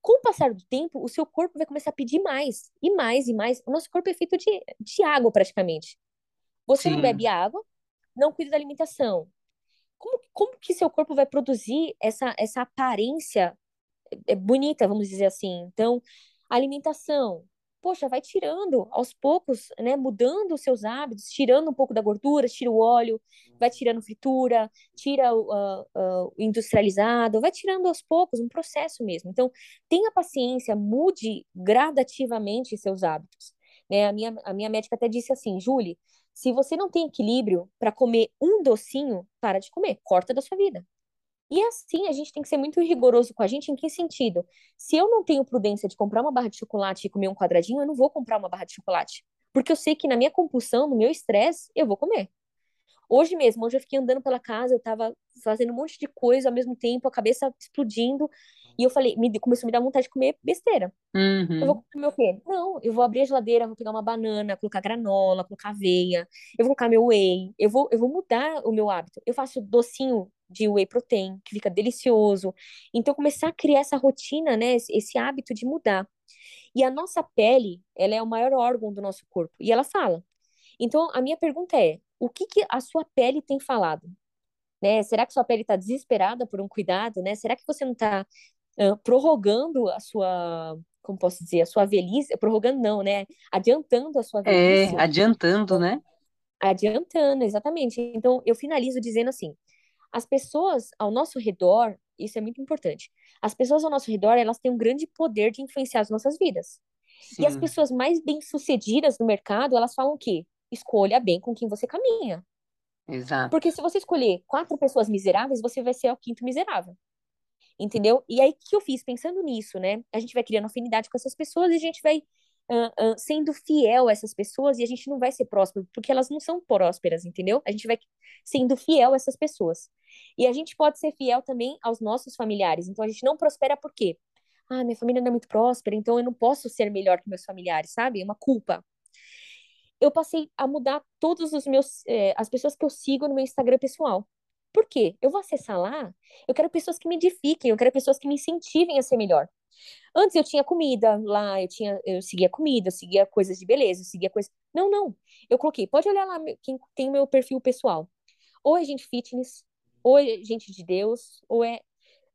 Com o passar do tempo, o seu corpo vai começar a pedir mais, e mais, e mais. O nosso corpo é feito de, de água, praticamente. Você Sim. não bebe água, não cuida da alimentação. Como, como que seu corpo vai produzir essa, essa aparência é, bonita, vamos dizer assim? Então, alimentação, poxa, vai tirando aos poucos, né, mudando os seus hábitos, tirando um pouco da gordura, tira o óleo, vai tirando fritura, tira o, uh, uh, industrializado, vai tirando aos poucos, um processo mesmo. Então, tenha paciência, mude gradativamente seus hábitos. Né? A, minha, a minha médica até disse assim, Julie, se você não tem equilíbrio para comer um docinho, para de comer, corta da sua vida. E assim, a gente tem que ser muito rigoroso com a gente, em que sentido? Se eu não tenho prudência de comprar uma barra de chocolate e comer um quadradinho, eu não vou comprar uma barra de chocolate. Porque eu sei que na minha compulsão, no meu estresse, eu vou comer. Hoje mesmo, hoje eu fiquei andando pela casa, eu tava fazendo um monte de coisa ao mesmo tempo, a cabeça explodindo, e eu falei, me, começou a me dar vontade de comer besteira. Uhum. Eu vou comer o quê? Não, eu vou abrir a geladeira, vou pegar uma banana, colocar granola, colocar aveia, eu vou colocar meu whey, eu vou, eu vou mudar o meu hábito. Eu faço docinho de whey protein, que fica delicioso. Então, começar a criar essa rotina, né, esse, esse hábito de mudar. E a nossa pele, ela é o maior órgão do nosso corpo, e ela fala. Então, a minha pergunta é, o que, que a sua pele tem falado? Né? Será que sua pele está desesperada por um cuidado, né? Será que você não está uh, prorrogando a sua, como posso dizer, a sua velhice? Prorrogando não, né? Adiantando a sua É, velhice. adiantando, né? Adiantando, exatamente. Então, eu finalizo dizendo assim, as pessoas ao nosso redor, isso é muito importante. As pessoas ao nosso redor, elas têm um grande poder de influenciar as nossas vidas. E as Sim, pessoas mais bem-sucedidas no mercado, elas falam o quê? Escolha bem com quem você caminha. exato. Porque se você escolher quatro pessoas miseráveis, você vai ser o quinto miserável. Entendeu? E aí, o que eu fiz pensando nisso, né? A gente vai criando afinidade com essas pessoas e a gente vai uh, uh, sendo fiel a essas pessoas e a gente não vai ser próspero, porque elas não são prósperas, entendeu? A gente vai sendo fiel a essas pessoas. E a gente pode ser fiel também aos nossos familiares. Então, a gente não prospera por quê? Ah, minha família não é muito próspera, então eu não posso ser melhor que meus familiares, sabe? É uma culpa. Eu passei a mudar todos os meus, eh, as pessoas que eu sigo no meu Instagram pessoal. Por quê? Eu vou acessar lá, eu quero pessoas que me edifiquem, eu quero pessoas que me incentivem a ser melhor. Antes eu tinha comida lá, eu tinha, eu seguia comida, eu seguia coisas de beleza, eu seguia coisas. Não, não. Eu coloquei, pode olhar lá quem tem meu perfil pessoal. Ou é gente fitness, ou é gente de Deus, ou é.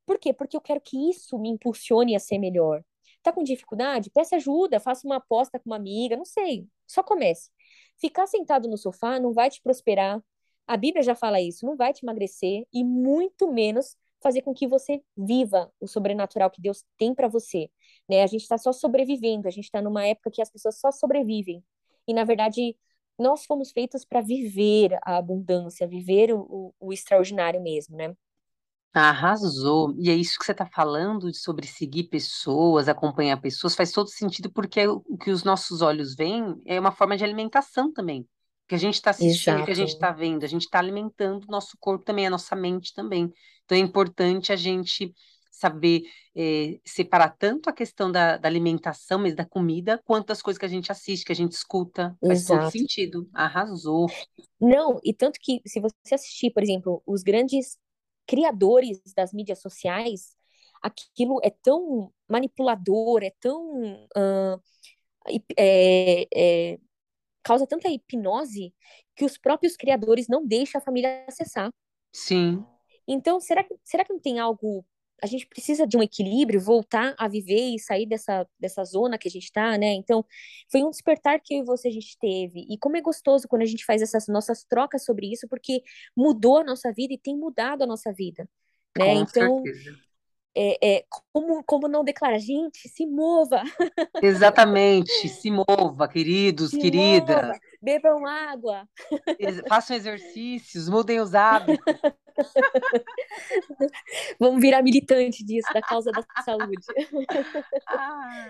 Por quê? Porque eu quero que isso me impulsione a ser melhor. Tá com dificuldade? Peça ajuda, faça uma aposta com uma amiga, não sei. Só comece. Ficar sentado no sofá não vai te prosperar. A Bíblia já fala isso, não vai te emagrecer e muito menos fazer com que você viva o sobrenatural que Deus tem para você. Né? A gente está só sobrevivendo, a gente está numa época que as pessoas só sobrevivem. E, na verdade, nós fomos feitos para viver a abundância, viver o, o, o extraordinário mesmo, né? Arrasou. E é isso que você está falando sobre seguir pessoas, acompanhar pessoas, faz todo sentido, porque o que os nossos olhos veem é uma forma de alimentação também. Que a gente está assistindo, o que a gente Exato. está vendo, a gente está alimentando o nosso corpo também, a nossa mente também. Então é importante a gente saber eh, separar tanto a questão da, da alimentação, mesmo da comida, quanto as coisas que a gente assiste, que a gente escuta. Faz todo Exato. sentido. Arrasou. Não, e tanto que se você assistir, por exemplo, os grandes criadores das mídias sociais, aquilo é tão manipulador, é tão uh, é, é, causa tanta hipnose que os próprios criadores não deixam a família acessar. Sim. Então, será que, será que não tem algo a gente precisa de um equilíbrio, voltar a viver e sair dessa, dessa zona que a gente está, né? Então, foi um despertar que eu e você a gente teve. E como é gostoso quando a gente faz essas nossas trocas sobre isso, porque mudou a nossa vida e tem mudado a nossa vida, né? Com então, certeza. É, é, como, como não declara, gente, se mova, Exatamente. Se mova, queridos, se queridas. mova, bebam água. Façam exercícios, mudem os hábitos. Vamos virar militante disso, da causa da saúde. Ah.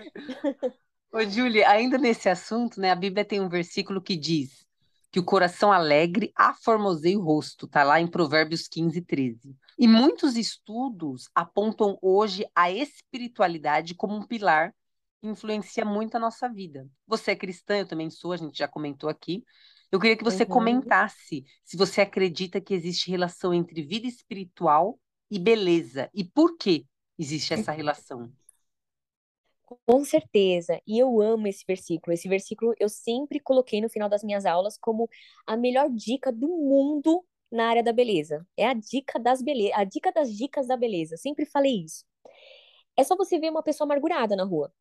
Ô, Julie, ainda nesse assunto, né, a Bíblia tem um versículo que diz que o coração alegre aformoseia o rosto, tá lá em Provérbios 15, 13. E muitos estudos apontam hoje a espiritualidade como um pilar que influencia muito a nossa vida. Você é cristã, eu também sou, a gente já comentou aqui. Eu queria que você Uhum. comentasse se você acredita que existe relação entre vida espiritual e beleza, e por que existe essa relação. Com certeza. E eu amo esse versículo. Esse versículo eu sempre coloquei no final das minhas aulas como a melhor dica do mundo na área da beleza. É a dica das bele... a dica das dicas da beleza. Sempre falei isso. É só você ver uma pessoa amargurada na rua.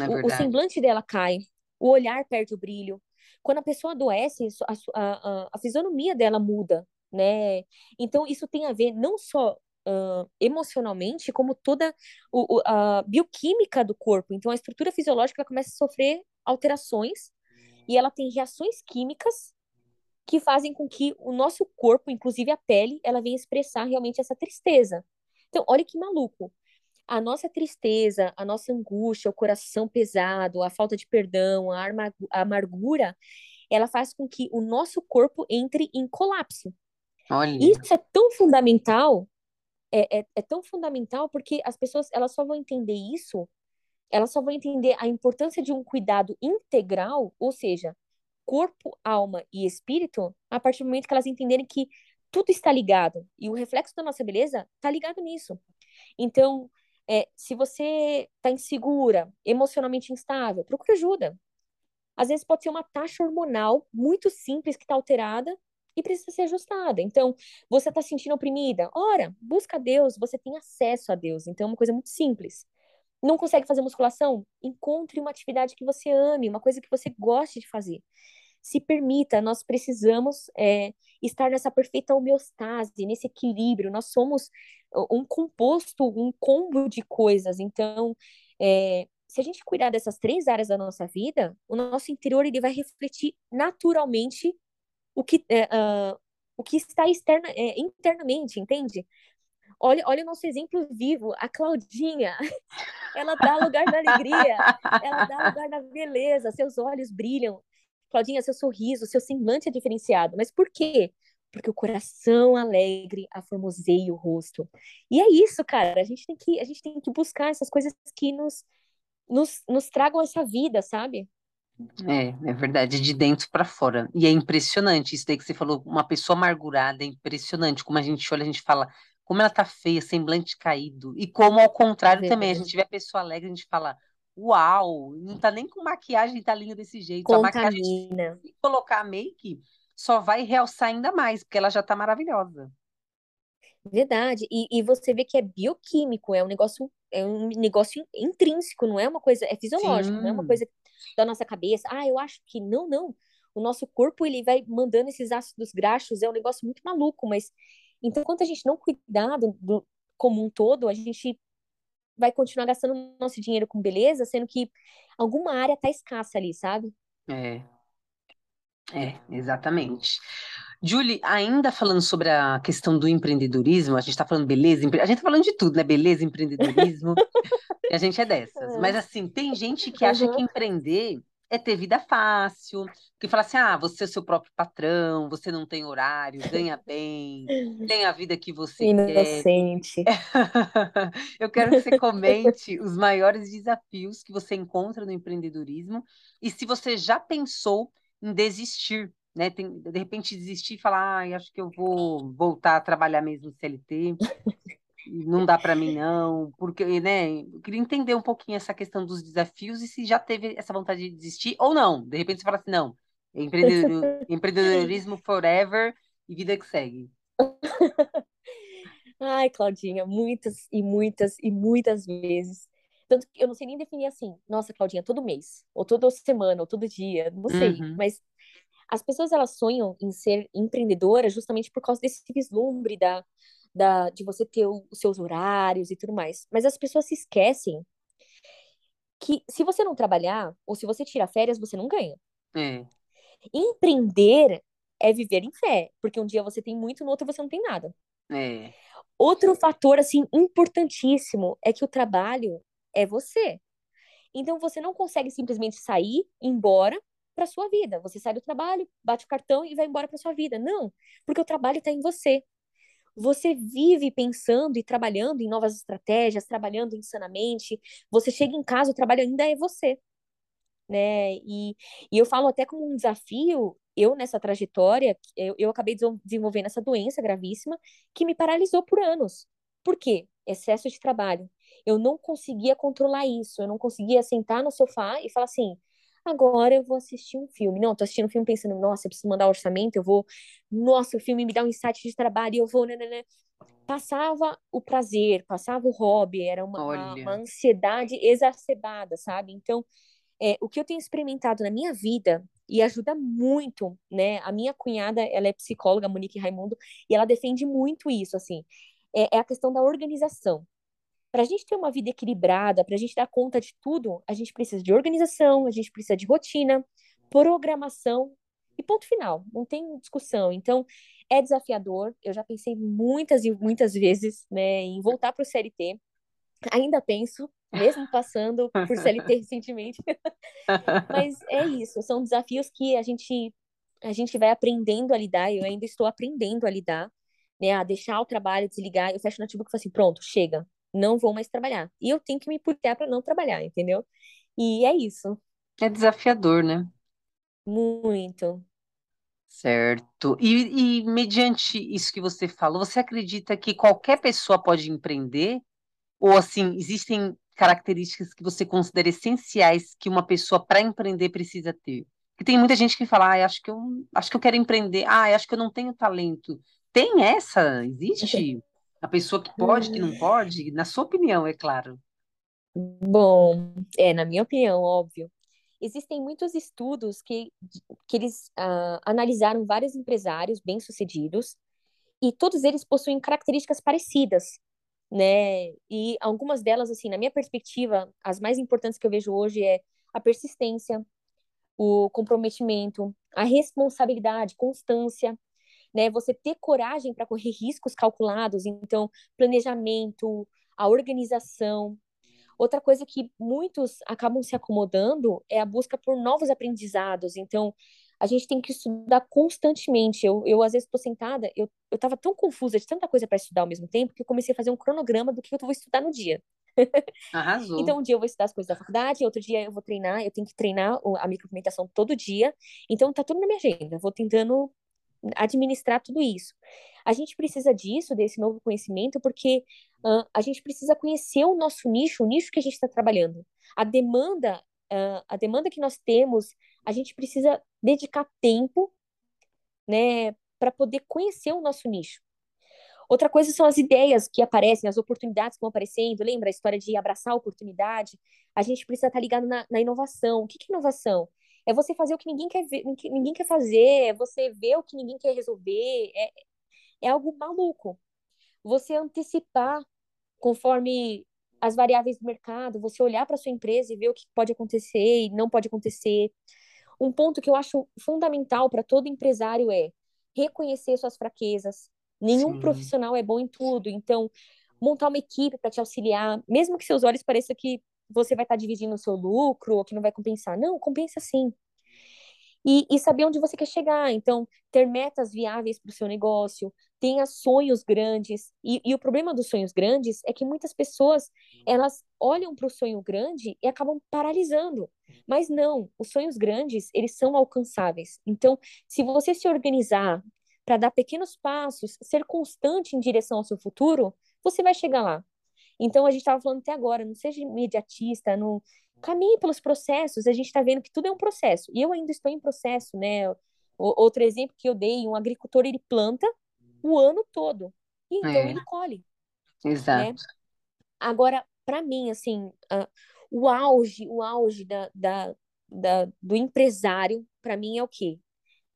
É O, o semblante dela cai, o olhar perde o brilho. Quando a pessoa adoece, a, a, a, a fisionomia dela muda, né? Então, isso tem a ver não só ah, emocionalmente, como toda o, o- a bioquímica do corpo. Então, a estrutura fisiológica começa a sofrer alterações e ela tem reações químicas que fazem com que o nosso corpo, inclusive a pele, ela venha expressar realmente essa tristeza. Então, olha que maluco. A nossa tristeza, a nossa angústia, o coração pesado, a falta de perdão, a arma- a amargura, ela faz com que o nosso corpo entre em colapso. Olha, Isso é tão fundamental, é, é, é tão fundamental porque as pessoas elas só vão entender isso, elas só vão entender a importância de um cuidado integral, ou seja, corpo, alma e espírito, a partir do momento que elas entenderem que tudo está ligado e o reflexo da nossa beleza está ligado nisso. Então, é, se você está insegura, emocionalmente instável, procura ajuda. Às vezes pode ser uma taxa hormonal muito simples que está alterada e precisa ser ajustada. Então, você está se sentindo oprimida? Ora, busca Deus, você tem acesso a Deus. Então, é uma coisa muito simples. Não consegue fazer musculação? Encontre uma atividade que você ame, uma coisa que você goste de fazer. Se permita, nós precisamos é, estar nessa perfeita homeostase, nesse equilíbrio. Nós somos um composto, um combo de coisas. Então, é, se a gente cuidar dessas três áreas da nossa vida, o nosso interior ele vai refletir naturalmente o que, é, uh, o que está externa, é, internamente, entende? Olha, olha o nosso exemplo vivo, a Claudinha. Ela dá lugar na alegria, ela dá lugar na beleza, seus olhos brilham. Claudinha, seu sorriso, seu semblante é diferenciado. Mas por quê? Porque o coração alegre aformoseia o rosto. E é isso, cara. A gente tem que, a gente tem que buscar essas coisas que nos, nos, nos tragam essa vida, sabe? É, é verdade, de dentro para fora. E é impressionante isso daí que você falou, uma pessoa amargurada, é impressionante como a gente olha, a gente fala, como ela tá feia, semblante caído. E como ao contrário também, a gente vê a pessoa alegre, a gente fala, uau, não tá nem com maquiagem, tá linda desse jeito. A maquiagem, Contamina. se colocar make, só vai realçar ainda mais, porque ela já tá maravilhosa. Verdade. E, e você vê que é bioquímico, é um negócio, é um negócio intrínseco, não é uma coisa, é fisiológico, não é uma Sim. coisa da nossa cabeça. Ah, eu acho que não, não. O nosso corpo ele vai mandando esses ácidos graxos, é um negócio muito maluco, mas então quando a gente não cuidar do, como um todo, a gente vai continuar gastando nosso dinheiro com beleza, sendo que alguma área tá escassa ali, sabe? É, é, exatamente. Julie, ainda falando sobre a questão do empreendedorismo, a gente está falando beleza, empre... a gente está falando de tudo, né? Beleza, empreendedorismo, e a gente é dessas. Mas assim, tem gente que acha que Uhum. empreender é ter vida fácil, que fala assim: ah, você é o seu próprio patrão, você não tem horário, ganha bem, tem a vida que você quer. Inocente. Eu quero que você comente os maiores desafios que você encontra no empreendedorismo e se você já pensou em desistir, né? Tem, de repente desistir e falar, ah, acho que eu vou voltar a trabalhar mesmo no CLT, não dá para mim não, porque, né? Eu queria entender um pouquinho essa questão dos desafios e se já teve essa vontade de desistir ou não. De repente você fala assim, não, Empreendedor, empreendedorismo forever e vida que segue. Ai, Claudinha, muitas e muitas e muitas vezes. Tanto que eu não sei nem definir assim, nossa, Claudinha, todo mês, ou toda semana, ou todo dia, não sei. Uhum. Mas as pessoas, elas sonham em ser empreendedora justamente por causa desse vislumbre da, da, de você ter o, os seus horários e tudo mais. Mas as pessoas se esquecem que se você não trabalhar, ou se você tirar férias, você não ganha. É, Empreender é viver em fé, porque um dia você tem muito, no outro você não tem nada. é, Outro fator, assim, importantíssimo é que o trabalho é você. Então, você não consegue simplesmente sair, ir embora para sua vida. Você sai do trabalho, bate o cartão e vai embora para sua vida. Não, porque o trabalho está em você. Você vive pensando e trabalhando em novas estratégias, trabalhando insanamente. Você chega em casa, o trabalho ainda é você, né? E, e eu falo até como um desafio, eu nessa trajetória, eu, eu acabei desenvolvendo essa doença gravíssima que me paralisou por anos. Por quê? Excesso de trabalho. Eu não conseguia controlar isso, eu não conseguia sentar no sofá e falar assim, agora eu vou assistir um filme. Não, tô assistindo um filme pensando, nossa, eu preciso mandar orçamento, eu vou, nossa, o filme me dá um insight de trabalho, e eu vou, né, né, né. Passava o prazer, passava o hobby, era uma, uma, ansiedade exacerbada, sabe? Então, é, o que eu tenho experimentado na minha vida e ajuda muito, né? A minha cunhada, ela é psicóloga, Monique Raimundo, e ela defende muito isso, assim, é, é a questão da organização. Para a gente ter uma vida equilibrada, para a gente dar conta de tudo, a gente precisa de organização, a gente precisa de rotina, programação e ponto final. Não tem discussão. Então, é desafiador. Eu já pensei muitas e muitas vezes, né, em voltar para o CLT. Ainda penso, mesmo passando por CLT recentemente. Mas é isso, são desafios que a gente a gente vai aprendendo a lidar, eu ainda estou aprendendo a lidar, né, a deixar o trabalho, desligar, eu fecho o notebook e falo assim, pronto, chega, não vou mais trabalhar. E eu tenho que me policiar para não trabalhar, entendeu? E é isso, é desafiador, né? muito. Certo. E, e mediante isso que você falou, você acredita que qualquer pessoa pode empreender? Ou assim, existem características que você considera essenciais que uma pessoa para empreender precisa ter? Porque tem muita gente que fala, ah, acho que eu acho que eu quero empreender, ah, acho que eu não tenho talento. Tem essa? Existe a pessoa que pode, que não pode? Na sua opinião, é claro. Bom, é, na minha opinião, óbvio. Existem muitos estudos que, que eles ah, analisaram vários empresários bem-sucedidos e todos eles possuem características parecidas, né? E algumas delas, assim, na minha perspectiva, as mais importantes que eu vejo hoje é a persistência, o comprometimento, a responsabilidade, constância, né? Você ter coragem para correr riscos calculados, então, planejamento, a organização. Outra coisa que muitos acabam se acomodando é a busca por novos aprendizados. Então, a gente tem que estudar constantemente. Eu, eu às vezes, estou sentada, eu estava tão confusa de tanta coisa para estudar ao mesmo tempo que eu comecei a fazer um cronograma do que eu vou estudar no dia. Então, Arrasou. um dia eu vou estudar as coisas da faculdade, outro dia eu vou treinar, eu tenho que treinar a micropigmentação todo dia. Então, tá tudo na minha agenda. Eu vou tentando administrar tudo isso. A gente precisa disso, desse novo conhecimento, porque ah, a gente precisa conhecer o nosso nicho, o nicho que a gente está trabalhando. A demanda, ah, a demanda que nós temos, a gente precisa dedicar tempo, né, para poder conhecer o nosso nicho. Outra coisa são as ideias que aparecem, as oportunidades que vão aparecendo. Lembra a história de abraçar a oportunidade? A gente precisa estar ligado na, na inovação. O que, que é inovação? É você fazer o que ninguém quer ver, ninguém quer fazer, é você ver o que ninguém quer resolver. É, é algo maluco. Você antecipar conforme as variáveis do mercado, você olhar para sua empresa e ver o que pode acontecer e não pode acontecer. Um ponto que eu acho fundamental para todo empresário é reconhecer suas fraquezas. Nenhum Sim. profissional é bom em tudo, então montar uma equipe para te auxiliar, mesmo que seus olhos pareçam que você vai estar dividindo o seu lucro ou que não vai compensar. Não, compensa sim e, e saber onde você quer chegar. Então, ter metas viáveis para o seu negócio, tenha sonhos grandes. E, e o problema dos sonhos grandes é que muitas pessoas elas olham para o sonho grande e acabam paralisando. Mas não, os sonhos grandes, eles são alcançáveis. Então, se você se organizar para dar pequenos passos, ser constante em direção ao seu futuro, você vai chegar lá. Então, a gente estava falando até agora, não seja imediatista, não, caminhe pelos processos. A gente está vendo que tudo é um processo. E eu ainda estou em processo, né? Outro exemplo que eu dei, um agricultor, ele planta o ano todo. E então É, ele colhe, né? exato. Agora, para mim, assim, uh, o auge, o auge da, da, da do empresário, para mim, é o quê?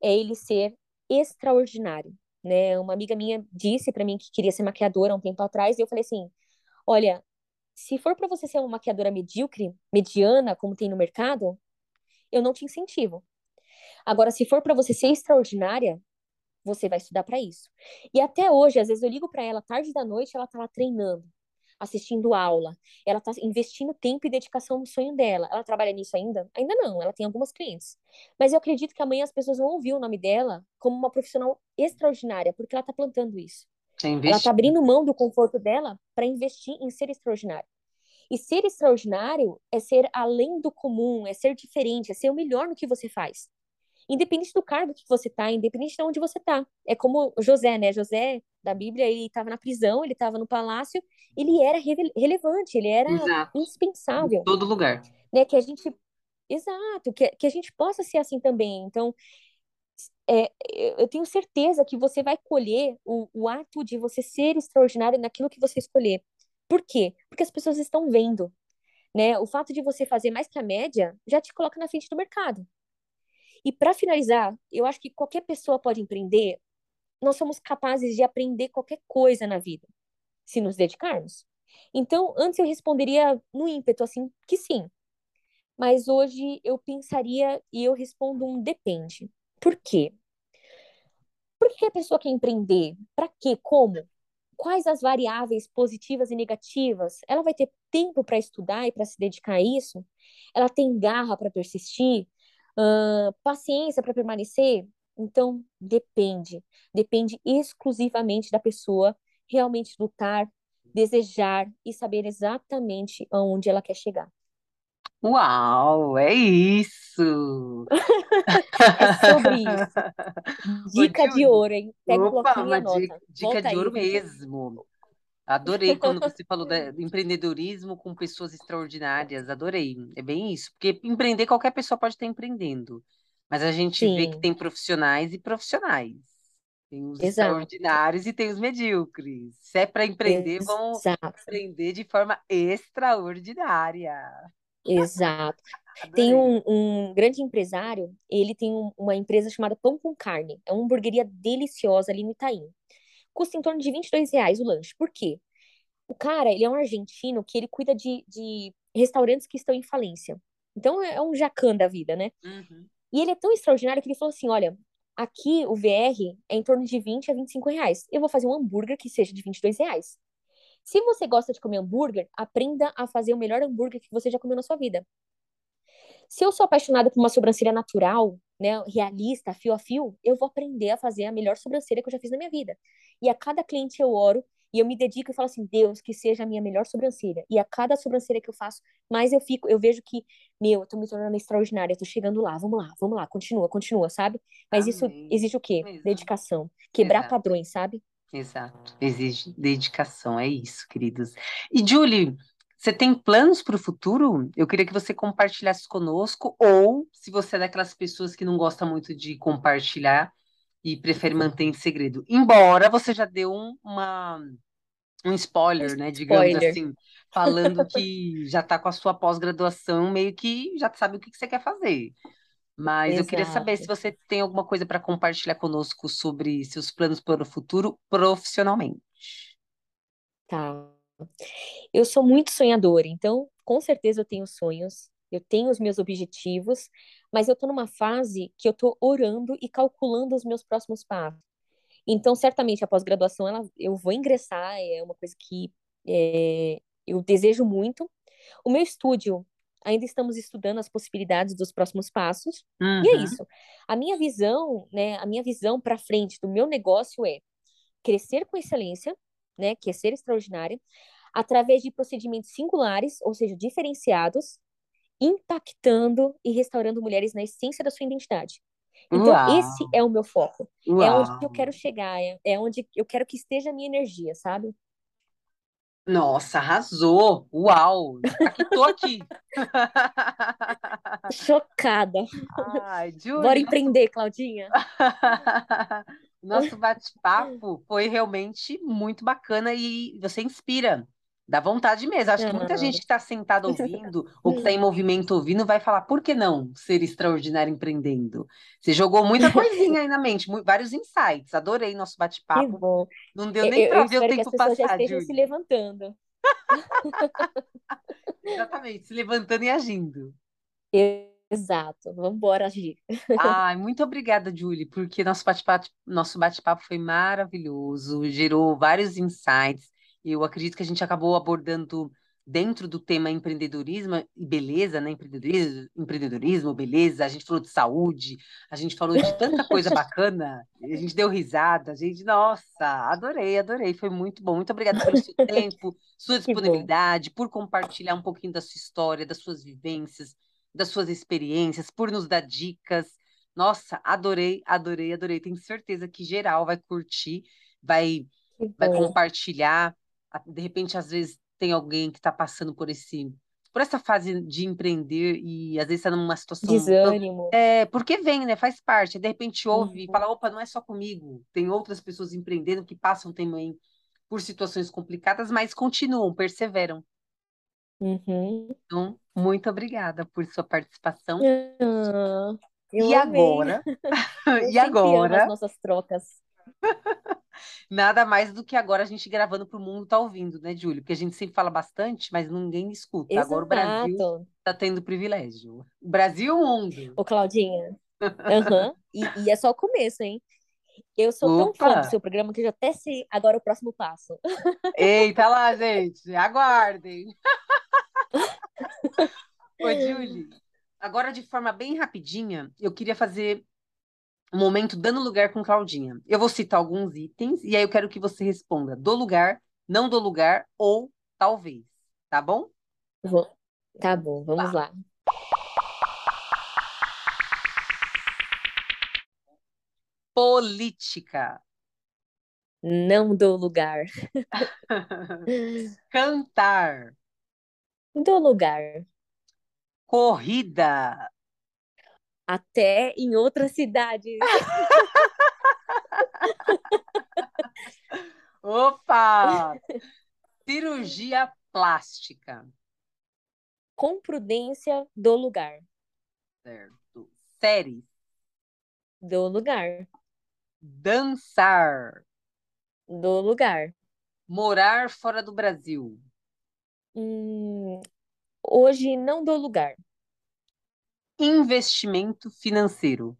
É ele ser extraordinário, né? Uma amiga minha disse para mim que queria ser maquiadora há um tempo atrás, e eu falei assim: olha, se for para você ser uma maquiadora medíocre, mediana, como tem no mercado, eu não te incentivo. Agora, se for para você ser extraordinária, você vai estudar para isso. E até hoje, às vezes eu ligo para ela tarde da noite, ela tá lá treinando, assistindo aula, ela tá investindo tempo e dedicação no sonho dela. Ela trabalha nisso ainda? Ainda não, ela tem algumas clientes. Mas eu acredito que amanhã as pessoas vão ouvir o nome dela como uma profissional extraordinária, porque ela tá plantando isso. Ela tá investir. abrindo mão do conforto dela para investir em ser extraordinária. E ser extraordinário é ser além do comum, é ser diferente, é ser o melhor no que você faz. Independente do cargo que você tá, independente de onde você tá. É como José, né? José, da Bíblia, ele estava na prisão, ele estava no palácio, ele era rele- relevante, ele era Exato. Em indispensável, todo lugar. né? Que a gente, exato, que, que a gente possa ser assim também. Então, é, eu tenho certeza que você vai colher o, o ato de você ser extraordinário naquilo que você escolher. Por quê? Porque as pessoas estão vendo, né? O fato de você fazer mais que a média já te coloca na frente do mercado. E para finalizar, eu acho que qualquer pessoa pode empreender. Nós somos capazes de aprender qualquer coisa na vida, se nos dedicarmos. Então, antes eu responderia no ímpeto, assim, que sim. Mas hoje eu pensaria e eu respondo um depende. Por quê? Por que a pessoa quer empreender? Para quê? Como? Quais as variáveis positivas e negativas? Ela vai ter tempo para estudar e para se dedicar a isso? Ela tem garra para persistir? Ahn, paciência para permanecer? Então, depende. Depende exclusivamente da pessoa realmente lutar, desejar e saber exatamente aonde ela quer chegar. Uau, é isso! É sobre isso. Dica de ouro, hein? Pega opa, uma dica, dica de aí, ouro mesmo. Adorei quando você falou do empreendedorismo com pessoas extraordinárias. Adorei. É bem isso. Porque empreender, qualquer pessoa pode estar empreendendo. Mas a gente vê que Sim, tem profissionais e profissionais. Tem os exato, extraordinários e tem os medíocres. Se é para empreender, exato, empreender de forma extraordinária. Exato. Tem Adorei. um, um grande empresário, ele tem um- uma empresa chamada Pão com Carne. É uma hamburgueria deliciosa ali no Itaim. Custa em torno de 22 reais o lanche. Por quê? O cara, ele é um argentino que ele cuida de, de restaurantes que estão em falência. Então é um jacan da vida, né? Uhum. E ele é tão extraordinário que ele falou assim: olha, aqui o VR é em torno de 20 a 25 reais. Eu vou fazer um hambúrguer que seja de 22 reais. Se você gosta de comer hambúrguer, aprenda a fazer o melhor hambúrguer que você já comeu na sua vida. Se eu sou apaixonada por uma sobrancelha natural, né, realista, fio a fio, eu vou aprender a fazer a melhor sobrancelha que eu já fiz na minha vida. E a cada cliente eu oro e eu me dedico e falo assim, Deus, que seja a minha melhor sobrancelha. E a cada sobrancelha que eu faço, mais eu fico, eu vejo que, meu, eu tô me tornando extraordinária, eu tô chegando lá, vamos lá, vamos lá, continua, continua, sabe? Mas isso Amém. exige o quê? Exato. Dedicação, quebrar Exato. padrões, sabe? Exato. Exige dedicação, é isso, queridos. E Julie, você tem planos para o futuro? Eu queria que você compartilhasse conosco, ou se você é daquelas pessoas que não gosta muito de compartilhar e prefere manter em segredo. Embora você já deu um, uma, um Um spoiler, né, digamos spoiler. assim, falando que já está com a sua pós-graduação, meio que já sabe o que que você quer fazer. Mas eu queria saber se Exato. você tem alguma coisa para compartilhar conosco sobre seus planos para o futuro profissionalmente. Tá. Eu sou muito sonhadora, então com certeza eu tenho sonhos, eu tenho os meus objetivos, mas eu tô numa fase que eu tô orando e calculando os meus próximos passos. Então, certamente a pós-graduação ela, eu vou ingressar, é uma coisa que é, eu desejo muito. O meu estúdio, ainda estamos estudando as possibilidades dos próximos passos. E é Uhum. isso. A minha visão, né, a minha visão para frente do meu negócio é crescer com excelência, né, que é ser extraordinária, através de procedimentos singulares, ou seja, diferenciados, impactando e restaurando mulheres na essência da sua identidade. Então, esse Uau, é o meu foco. É onde eu uau. quero chegar, é, é onde eu quero que esteja a minha energia, sabe? Nossa, arrasou! Uau! Tô aqui. Chocada. Ai, Bora empreender, Claudinha. nosso bate-papo foi realmente muito bacana e você inspira. Dá vontade mesmo. Acho que muita gente que está sentada ouvindo ou que está em movimento ouvindo vai falar, por que não ser extraordinário empreendendo? Você jogou muita coisinha aí na mente, vários insights. Adorei nosso bate-papo. bom. Não deu Eu, nem para ver o espero que as tempo pessoas já passar, estejam se levantando. Exatamente, se levantando e agindo. Exato. Vamos embora agir. Ai, muito obrigada, Julie, porque nosso bate-papo, nosso bate-papo foi maravilhoso, gerou vários insights. Eu acredito que a gente acabou abordando dentro do tema empreendedorismo e beleza, né? Empreendedorismo, empreendedorismo, beleza. A gente falou de saúde, a gente falou de tanta coisa bacana, a gente deu risada, a gente, nossa, adorei, adorei, foi muito bom. Muito obrigada pelo seu tempo, sua disponibilidade, por compartilhar um pouquinho da sua história, das suas vivências das suas experiências, por nos dar dicas. Nossa, adorei, adorei, adorei. Tenho certeza que geral vai curtir, vai, vai compartilhar. De repente, às vezes, tem alguém que está passando por esse, por essa fase de empreender e às vezes está numa situação. Desânimo. É, porque vem, né? Faz parte. De repente ouve e Uhum. fala: opa, não é só comigo. Tem outras pessoas empreendendo que passam também por situações complicadas, mas continuam, perseveram. Uhum. Então, muito obrigada por sua participação. Eu E agora, e amo as agora, nossas trocas. Nada mais do que agora a gente gravando para o mundo tá ouvindo, né, Júlio? Porque a gente sempre fala bastante, mas ninguém escuta. Agora o Brasil Exato. está tendo privilégio. O Brasil e o mundo. Ô, Claudinha. Aham. E, e é só o começo, hein? Eu sou tão fã do Opa! seu programa que eu já até sei agora o próximo passo. Eita lá, gente, aguardem. Ô, Júlio, agora de forma bem rapidinha, eu queria fazer um momento dando lugar com Claudinha. Eu vou citar alguns itens e aí eu quero que você responda: do lugar, não do lugar ou talvez, tá bom? Vou- Tá bom, vamos Tá. lá. Política. Não dou lugar. Cantar. Dou lugar. Corrida. Até em outras cidades. Opa! Cirurgia plástica. Com prudência, dou lugar. Certo. Séries. Dou lugar. Dançar. Dou lugar. Morar fora do Brasil. Hum, hoje não dou lugar. Investimento financeiro.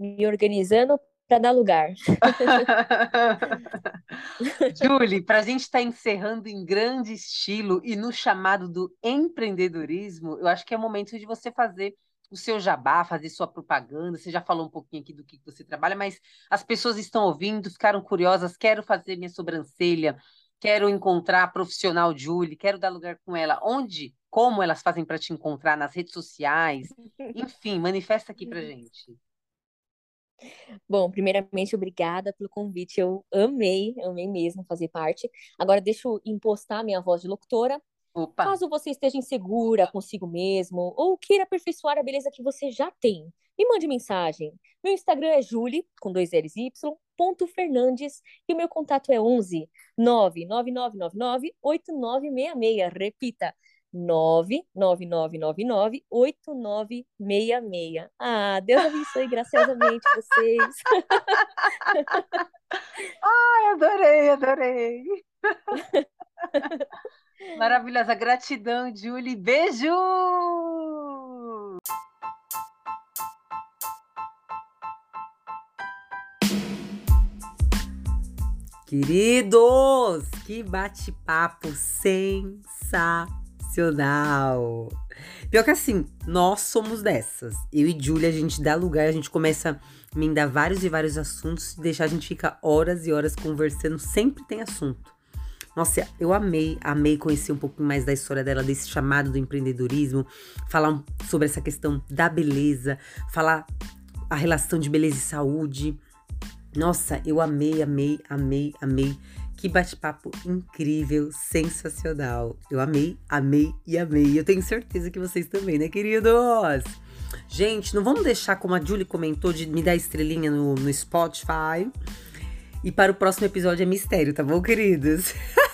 Me organizando para dar lugar. Julie, para a gente estar encerrando em grande estilo e no chamado do empreendedorismo, eu acho que é o momento de você fazer o seu jabá, fazer sua propaganda. Você já falou um pouquinho aqui do que você trabalha, mas as pessoas estão ouvindo, ficaram curiosas. Quero fazer minha sobrancelha, quero encontrar a profissional Julie, quero dar lugar com ela. Onde, como elas fazem para te encontrar nas redes sociais? Enfim, manifesta aqui para gente. Bom, primeiramente, obrigada pelo convite. Eu amei, amei mesmo fazer parte. Agora, deixa eu impostar minha voz de locutora. Opa, Caso você esteja insegura consigo mesmo ou queira aperfeiçoar a beleza que você já tem, me mande mensagem. Meu Instagram é julie, com dois L's Y, ponto Fernandes, e o meu contato é 11 99999 8966. Repita, 99999 8966. Ah, Deus abençoe graciosamente vocês. Ai, adorei, adorei. Maravilhosa, gratidão, Julie. Beijo! Queridos, que bate-papo sensacional! Pior que assim, nós somos dessas. Eu e Julia, a gente dá lugar, a gente começa a emendar vários e vários assuntos, deixar a gente fica horas e horas conversando, sempre tem assunto. Nossa, eu amei, amei conhecer um pouquinho mais da história dela, desse chamado do empreendedorismo, falar sobre essa questão da beleza, falar a relação de beleza e saúde. Nossa, eu amei, amei, amei, amei. Que bate-papo incrível, sensacional. Eu amei, amei e amei. Eu tenho certeza que vocês também, né, queridos? Gente, não vamos deixar, como a Julie comentou, de me dar estrelinha no, no Spotify. E para o próximo episódio é mistério, tá bom, queridos?